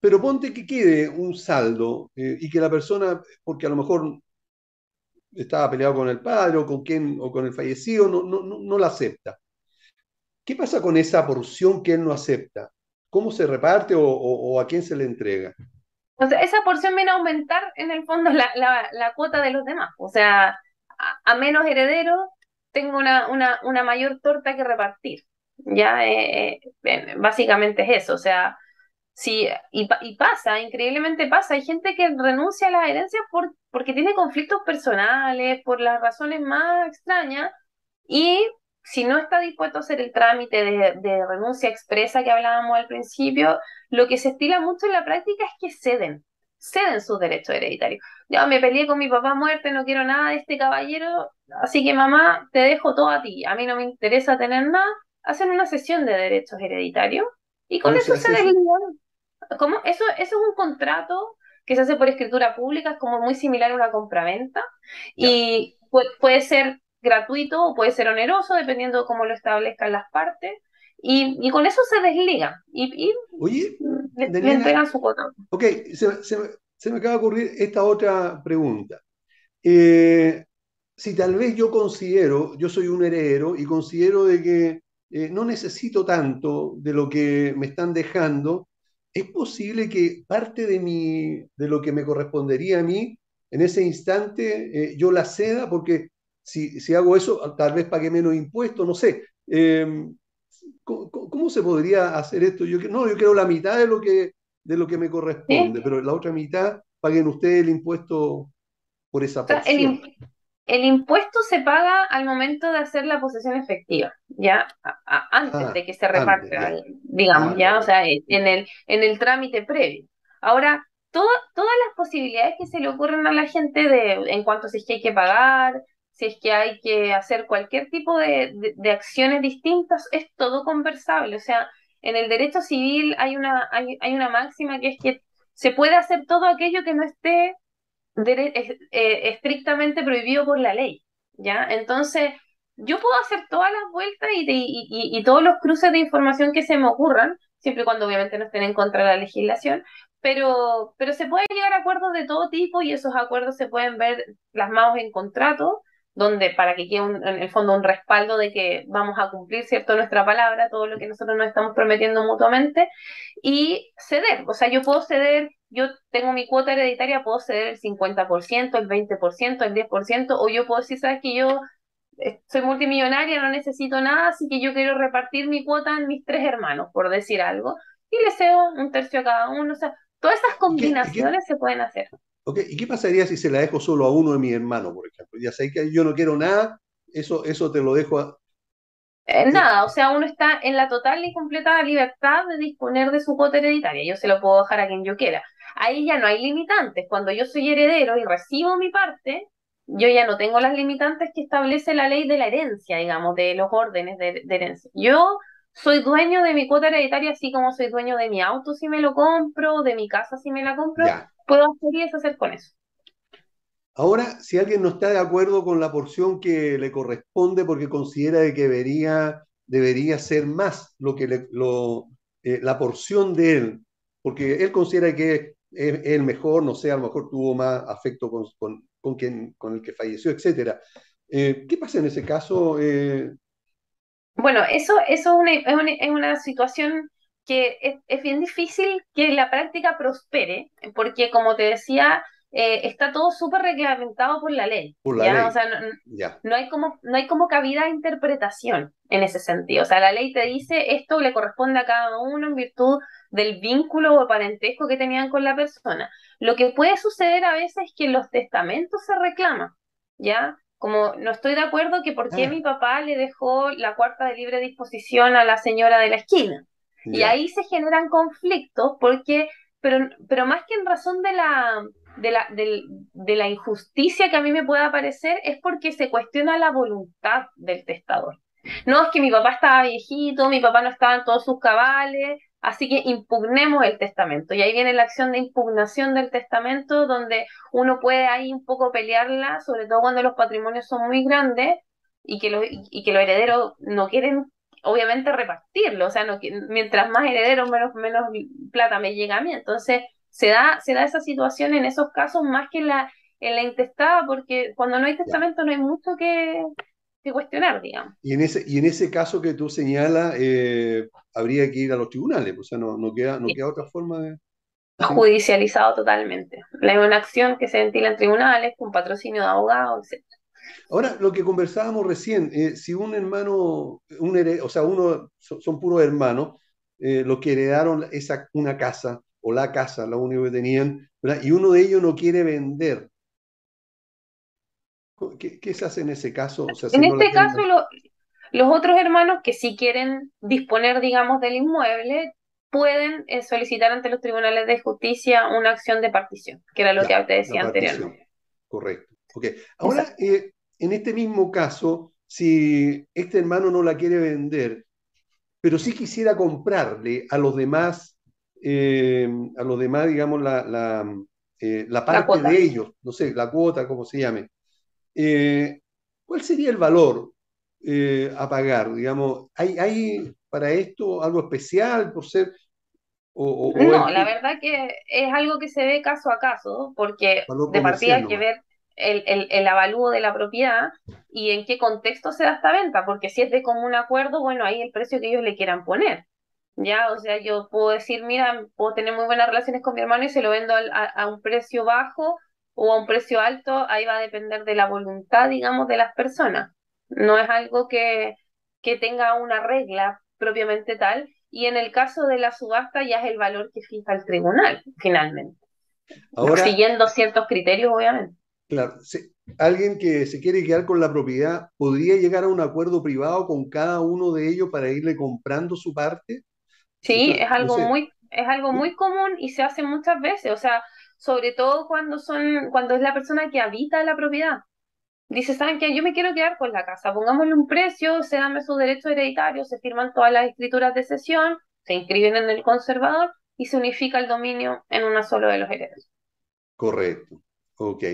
Pero ponte que quede un saldo y que la persona, porque a lo mejor estaba peleado con el padre o con quien o con el fallecido, no, no, no, no la acepta. ¿Qué pasa con esa porción que él no acepta? ¿Cómo se reparte o, a quién se le entrega? Esa porción viene a aumentar en el fondo la, la, cuota de los demás. O sea, a, menos herederos tengo una, una, una, mayor torta que repartir. Ya, eh, eh, básicamente es eso. O sea, sí, y, y, pasa, increíblemente pasa. Hay gente que renuncia a las herencias por, porque tiene conflictos personales, por las razones más extrañas, y si no está dispuesto a hacer el trámite de, renuncia expresa que hablábamos al principio, lo que se estila mucho en la práctica es que ceden, ceden sus derechos hereditarios. Ya me peleé con mi papá muerte, no quiero nada de este caballero, así que mamá, te dejo todo a ti. A mí no me interesa tener nada. Hacen una sesión de derechos hereditarios y con eso se desligan. ¿Cómo? Eso, eso es un contrato que se hace por escritura pública, es como muy similar a una compraventa y puede ser gratuito o puede ser oneroso, dependiendo de cómo lo establezcan las partes. Y, con eso se desligan y, le, entregan su cuota. Ok, se, me acaba de ocurrir esta otra pregunta. Eh, si tal vez yo considero, yo soy un heredero y considero de que eh, no necesito tanto de lo que me están dejando, ¿es posible que parte de, mi, de lo que me correspondería a mí en ese instante eh, yo la ceda? Porque si, hago eso, tal vez pague menos impuestos, no sé. Em, ¿cómo, se podría hacer esto? Yo, no, yo quiero la mitad de lo que, de lo que me corresponde, pero la otra mitad paguen ustedes el impuesto por esa porción. El, impuesto se paga al momento de hacer la posesión efectiva, ya antes ah, de que se reparta, digamos, ah, ya, o sea, en el, en el trámite previo. Ahora, todas las posibilidades que se le ocurren a la gente de en cuanto si es que hay que pagar, si es que hay que hacer cualquier tipo de, acciones distintas, es todo conversable. O sea, en el derecho civil hay una, hay, una máxima que es que se puede hacer todo aquello que no esté eh, estrictamente prohibido por la ley. ¿ya? Entonces, yo puedo hacer todas las vueltas y, y, todos los cruces de información que se me ocurran, siempre y cuando obviamente no estén en contra de la legislación, pero, pero se puede llegar a acuerdos de todo tipo y esos acuerdos se pueden ver plasmados en contratos donde para que quede en el fondo un respaldo de que vamos a cumplir, ¿cierto?, nuestra palabra, todo lo que nosotros nos estamos prometiendo mutuamente, y ceder, o sea, yo puedo ceder, yo tengo mi cuota hereditaria, puedo ceder el 50%, el 20%, el 10%, o yo puedo decir, sabes que yo eh, soy multimillonaria, no necesito nada, así que yo quiero repartir mi cuota en mis tres hermanos, por decir algo, y le cedo un tercio a cada uno, o sea, todas esas combinaciones se pueden hacer. ¿Y qué pasaría si se la dejo solo a uno de mis hermanos, por ejemplo? Ya sé que yo no quiero nada, eso, eso te lo dejo a... Eh, nada, o sea, uno está en la total y completa libertad de disponer de su cuota hereditaria. Yo se lo puedo dejar a quien yo quiera. Ahí ya no hay limitantes. Cuando yo soy heredero y recibo mi parte, yo ya no tengo las limitantes que establece la ley de la herencia, digamos, de los órdenes de, herencia. Yo soy dueño de mi cuota hereditaria, así como soy dueño de mi auto si me lo compro, de mi casa si me la compro puedo hacer y deshacer con eso. Ahora, si alguien no está de acuerdo con la porción que le corresponde porque considera que debería, debería ser más lo que lo, eh, la porción de él, porque él considera que es, el mejor, no sé, a lo mejor tuvo más afecto con, con, quien, con el que falleció, etc. Eh, ¿Qué pasa en ese caso? Eh, bueno, eso, eso es, una, es una situación que es, bien difícil que la práctica prospere, porque como te decía, eh, está todo súper reglamentado por la ley. ¿ya? O sea, no, hay como, no hay como cabida de interpretación en ese sentido. O sea, la ley te dice esto le corresponde a cada uno en virtud del vínculo o parentesco que tenían con la persona. Lo que puede suceder a veces es que en los testamentos se reclama, ¿ya? Como no estoy de acuerdo que por qué ah. mi papá le dejó la cuarta de libre disposición a la señora de la esquina. Y ahí se generan conflictos porque, pero, pero más que en razón de la, de la, de, la injusticia que a mí me pueda parecer, es porque se cuestiona la voluntad del testador. No es que mi papá estaba viejito, mi papá no estaba en todos sus cabales, Así que impugnemos el testamento. Y ahí viene la acción de impugnación del testamento, donde uno puede ahí un poco pelearla, sobre todo cuando los patrimonios son muy grandes y que los, y que los herederos no quieren, obviamente, repartirlo. O sea, no, mientras más herederos, menos, menos plata me llega a mí. Entonces, se da, se da esa situación en esos casos más que en la, en la intestada, porque cuando no hay testamento no hay mucho que, cuestionar, digamos. Y en ese, y en ese caso que tú señalas, eh, habría que ir a los tribunales, o sea, no, no, queda, no queda otra forma de... Judicializado totalmente. La una acción que se ventila en tribunales, con patrocinio de abogados, etc. Ahora, lo que conversábamos recién, eh, si un hermano, un o sea, uno, son, puros hermanos, eh, los que heredaron esa, una casa o la casa, lo único que tenían, y uno de ellos no quiere vender ¿Qué, se hace en ese caso? en este caso, los otros hermanos que sí quieren disponer, digamos, del inmueble, pueden eh, solicitar ante los tribunales de justicia una acción de partición, que era lo que te decía anteriormente. Correcto. Okay. Ahora, eh, en este mismo caso, si este hermano no la quiere vender, pero sí quisiera comprarle a los demás, eh, a los demás, digamos, la, la parte de ellos, no sé, la cuota, como se llame. Eh, ¿Cuál sería el valor eh, a pagar? Digamos, ¿hay, ¿hay para esto algo especial por ser no, la verdad que es algo que se ve caso a caso, porque de partida hay que ver el, el, el, avalúo de la propiedad y en qué contexto se da esta venta, porque si es de común acuerdo, bueno, ahí el precio que ellos le quieran poner. Ya, o sea, yo puedo decir, mira, puedo tener muy buenas relaciones con mi hermano y se lo vendo a un precio bajo o a un precio alto, ahí va a depender de la voluntad, digamos, de las personas. No es algo que, que tenga una regla propiamente tal, y en el caso de la subasta ya es el valor que fija el tribunal, finalmente. siguiendo ciertos criterios, obviamente. Claro, alguien que se quiere quedar con la propiedad, ¿podría llegar a un acuerdo privado con cada uno de ellos para irle comprando su parte? Sí, es algo muy, es algo muy común y se hace muchas veces. O sea, sobre todo cuando son, cuando es la persona que habita la propiedad. Dice, ¿saben qué? Yo me quiero quedar con la casa, pongámosle un precio, se dame sus derechos hereditarios, se firman todas las escrituras de cesión, se inscriben en el conservador y se unifica el dominio en una solo de los herederos. Correcto, ok.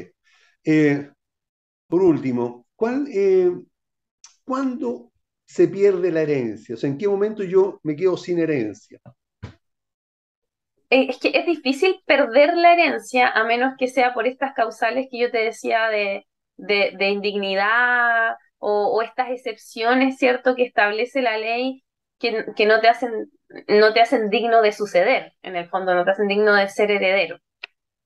Eh, por último, ¿cuál, eh, ¿cuándo se pierde la herencia? O sea, ¿en qué momento yo me quedo sin herencia? Eh, es que es difícil perder la herencia a menos que sea por estas causales que yo te decía de, de, indignidad o, estas excepciones, ¿cierto?, que establece la ley que, que, no, te hacen, no te hacen digno de suceder, en el fondo, no te hacen digno de ser heredero,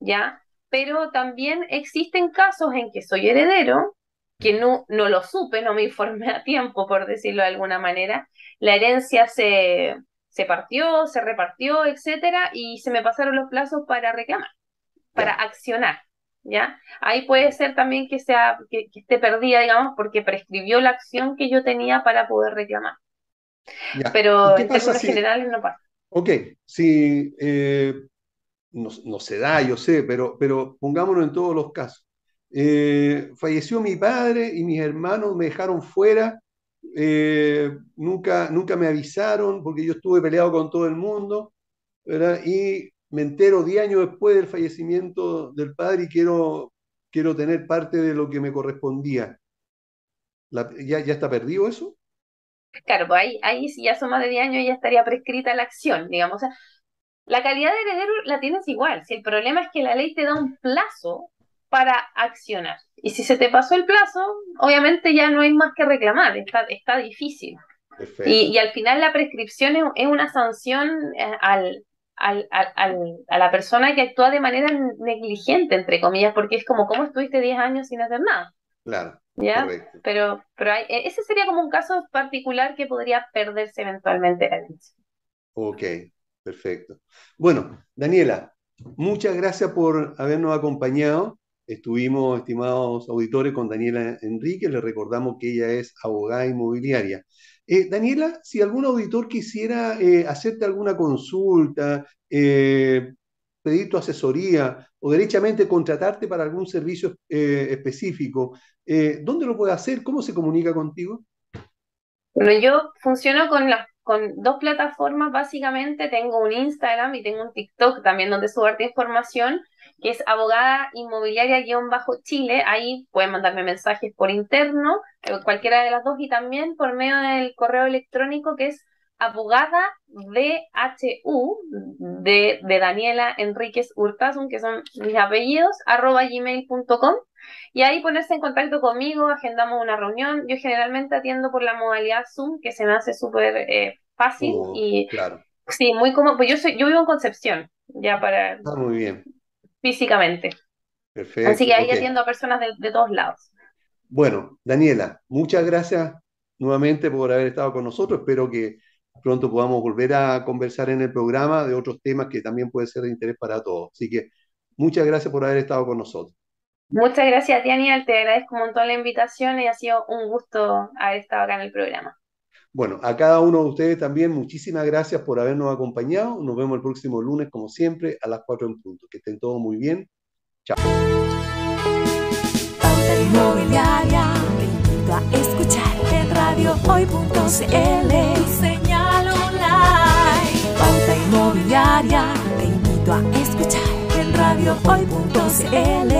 ¿ya? Pero también existen casos en que soy heredero, que no, no lo supe, no me informé a tiempo, por decirlo de alguna manera, la herencia se, se partió, se repartió, etcétera, y se me pasaron los plazos para reclamar, para accionar. ¿Ya? Ahí puede ser también que sea que, esté perdida, digamos, porque prescribió la acción que yo tenía para poder reclamar. Pero en términos generales no pasa. Ok, si eh, no, se da, yo sé, pero, pero pongámonos en todos los casos. Eh, falleció mi padre y mis hermanos me dejaron fuera eh, nunca, nunca me avisaron porque yo estuve peleado con todo el mundo. Y me entero 10 años después del fallecimiento del padre y quiero, quiero tener parte de lo que me correspondía. ¿ya, ¿Ya está perdido eso? Claro, pues ahí, ahí si ya son más de 10 años ya estaría prescrita la acción, digamos. la calidad de heredero la tienes igual. Si el problema es que la ley te da un plazo para accionar. Y si se te pasó el plazo, obviamente ya no hay más que reclamar, está, está difícil. Y, y, al final la prescripción es, una sanción eh, al, al, al, a la persona que actúa de manera negligente, entre comillas, porque es como, ¿cómo estuviste 10 años sin hacer nada? Claro. ¿Ya? Pero, pero hay, e, ese sería como un caso particular que podría perderse eventualmente la herencia. Ok, perfecto. Bueno, Daniela, muchas gracias por habernos acompañado. Estuvimos, estimados auditores, con Daniela Enrique. Le recordamos que ella es abogada inmobiliaria. Eh, Daniela, si algún auditor quisiera eh, hacerte alguna consulta, eh, pedir tu asesoría o derechamente contratarte para algún servicio específico, ¿dónde lo puede hacer? ¿Cómo se comunica contigo? Bueno, yo funciono con, con dos plataformas básicamente. Tengo un Instagram y tengo un TikTok también donde subo arte información, que es abogada inmobiliaria-chile. Ahí pueden mandarme mensajes por interno, eh, cualquiera de las dos, y también por medio del correo electrónico que es abogada DHU de, de Daniela Enríquez Hurtasun, que son mis apellidos, arroba gmail.com. Y ahí ponerse en contacto conmigo, agendamos una reunión. Yo generalmente atiendo por la modalidad Zoom, que se me hace súper eh, fácil Oh, y claro. sí, muy cómodo. Pues yo soy, yo vivo en Concepción, ya para Está muy bien. Físicamente. Perfecto. Así que ahí ok. atiendo a personas de, de todos lados. Bueno, Daniela, muchas gracias nuevamente por haber estado con nosotros. Espero que pronto podamos volver a conversar en el programa de otros temas que también pueden ser de interés para todos. Así que muchas gracias por haber estado con nosotros. Muchas gracias Aníbal. Te agradezco un montón la invitación y ha sido un gusto haber estado acá en el programa. Bueno, a cada uno de ustedes también muchísimas gracias por habernos acompañado. Nos vemos el próximo lunes, como siempre, a las 4 en punto. Que estén todos muy bien. Chao. Inmobiliaria, te invito a escuchar en radiohoy.cl señal online. Pauta Inmobiliaria, te invito a escuchar en radiohoy.cl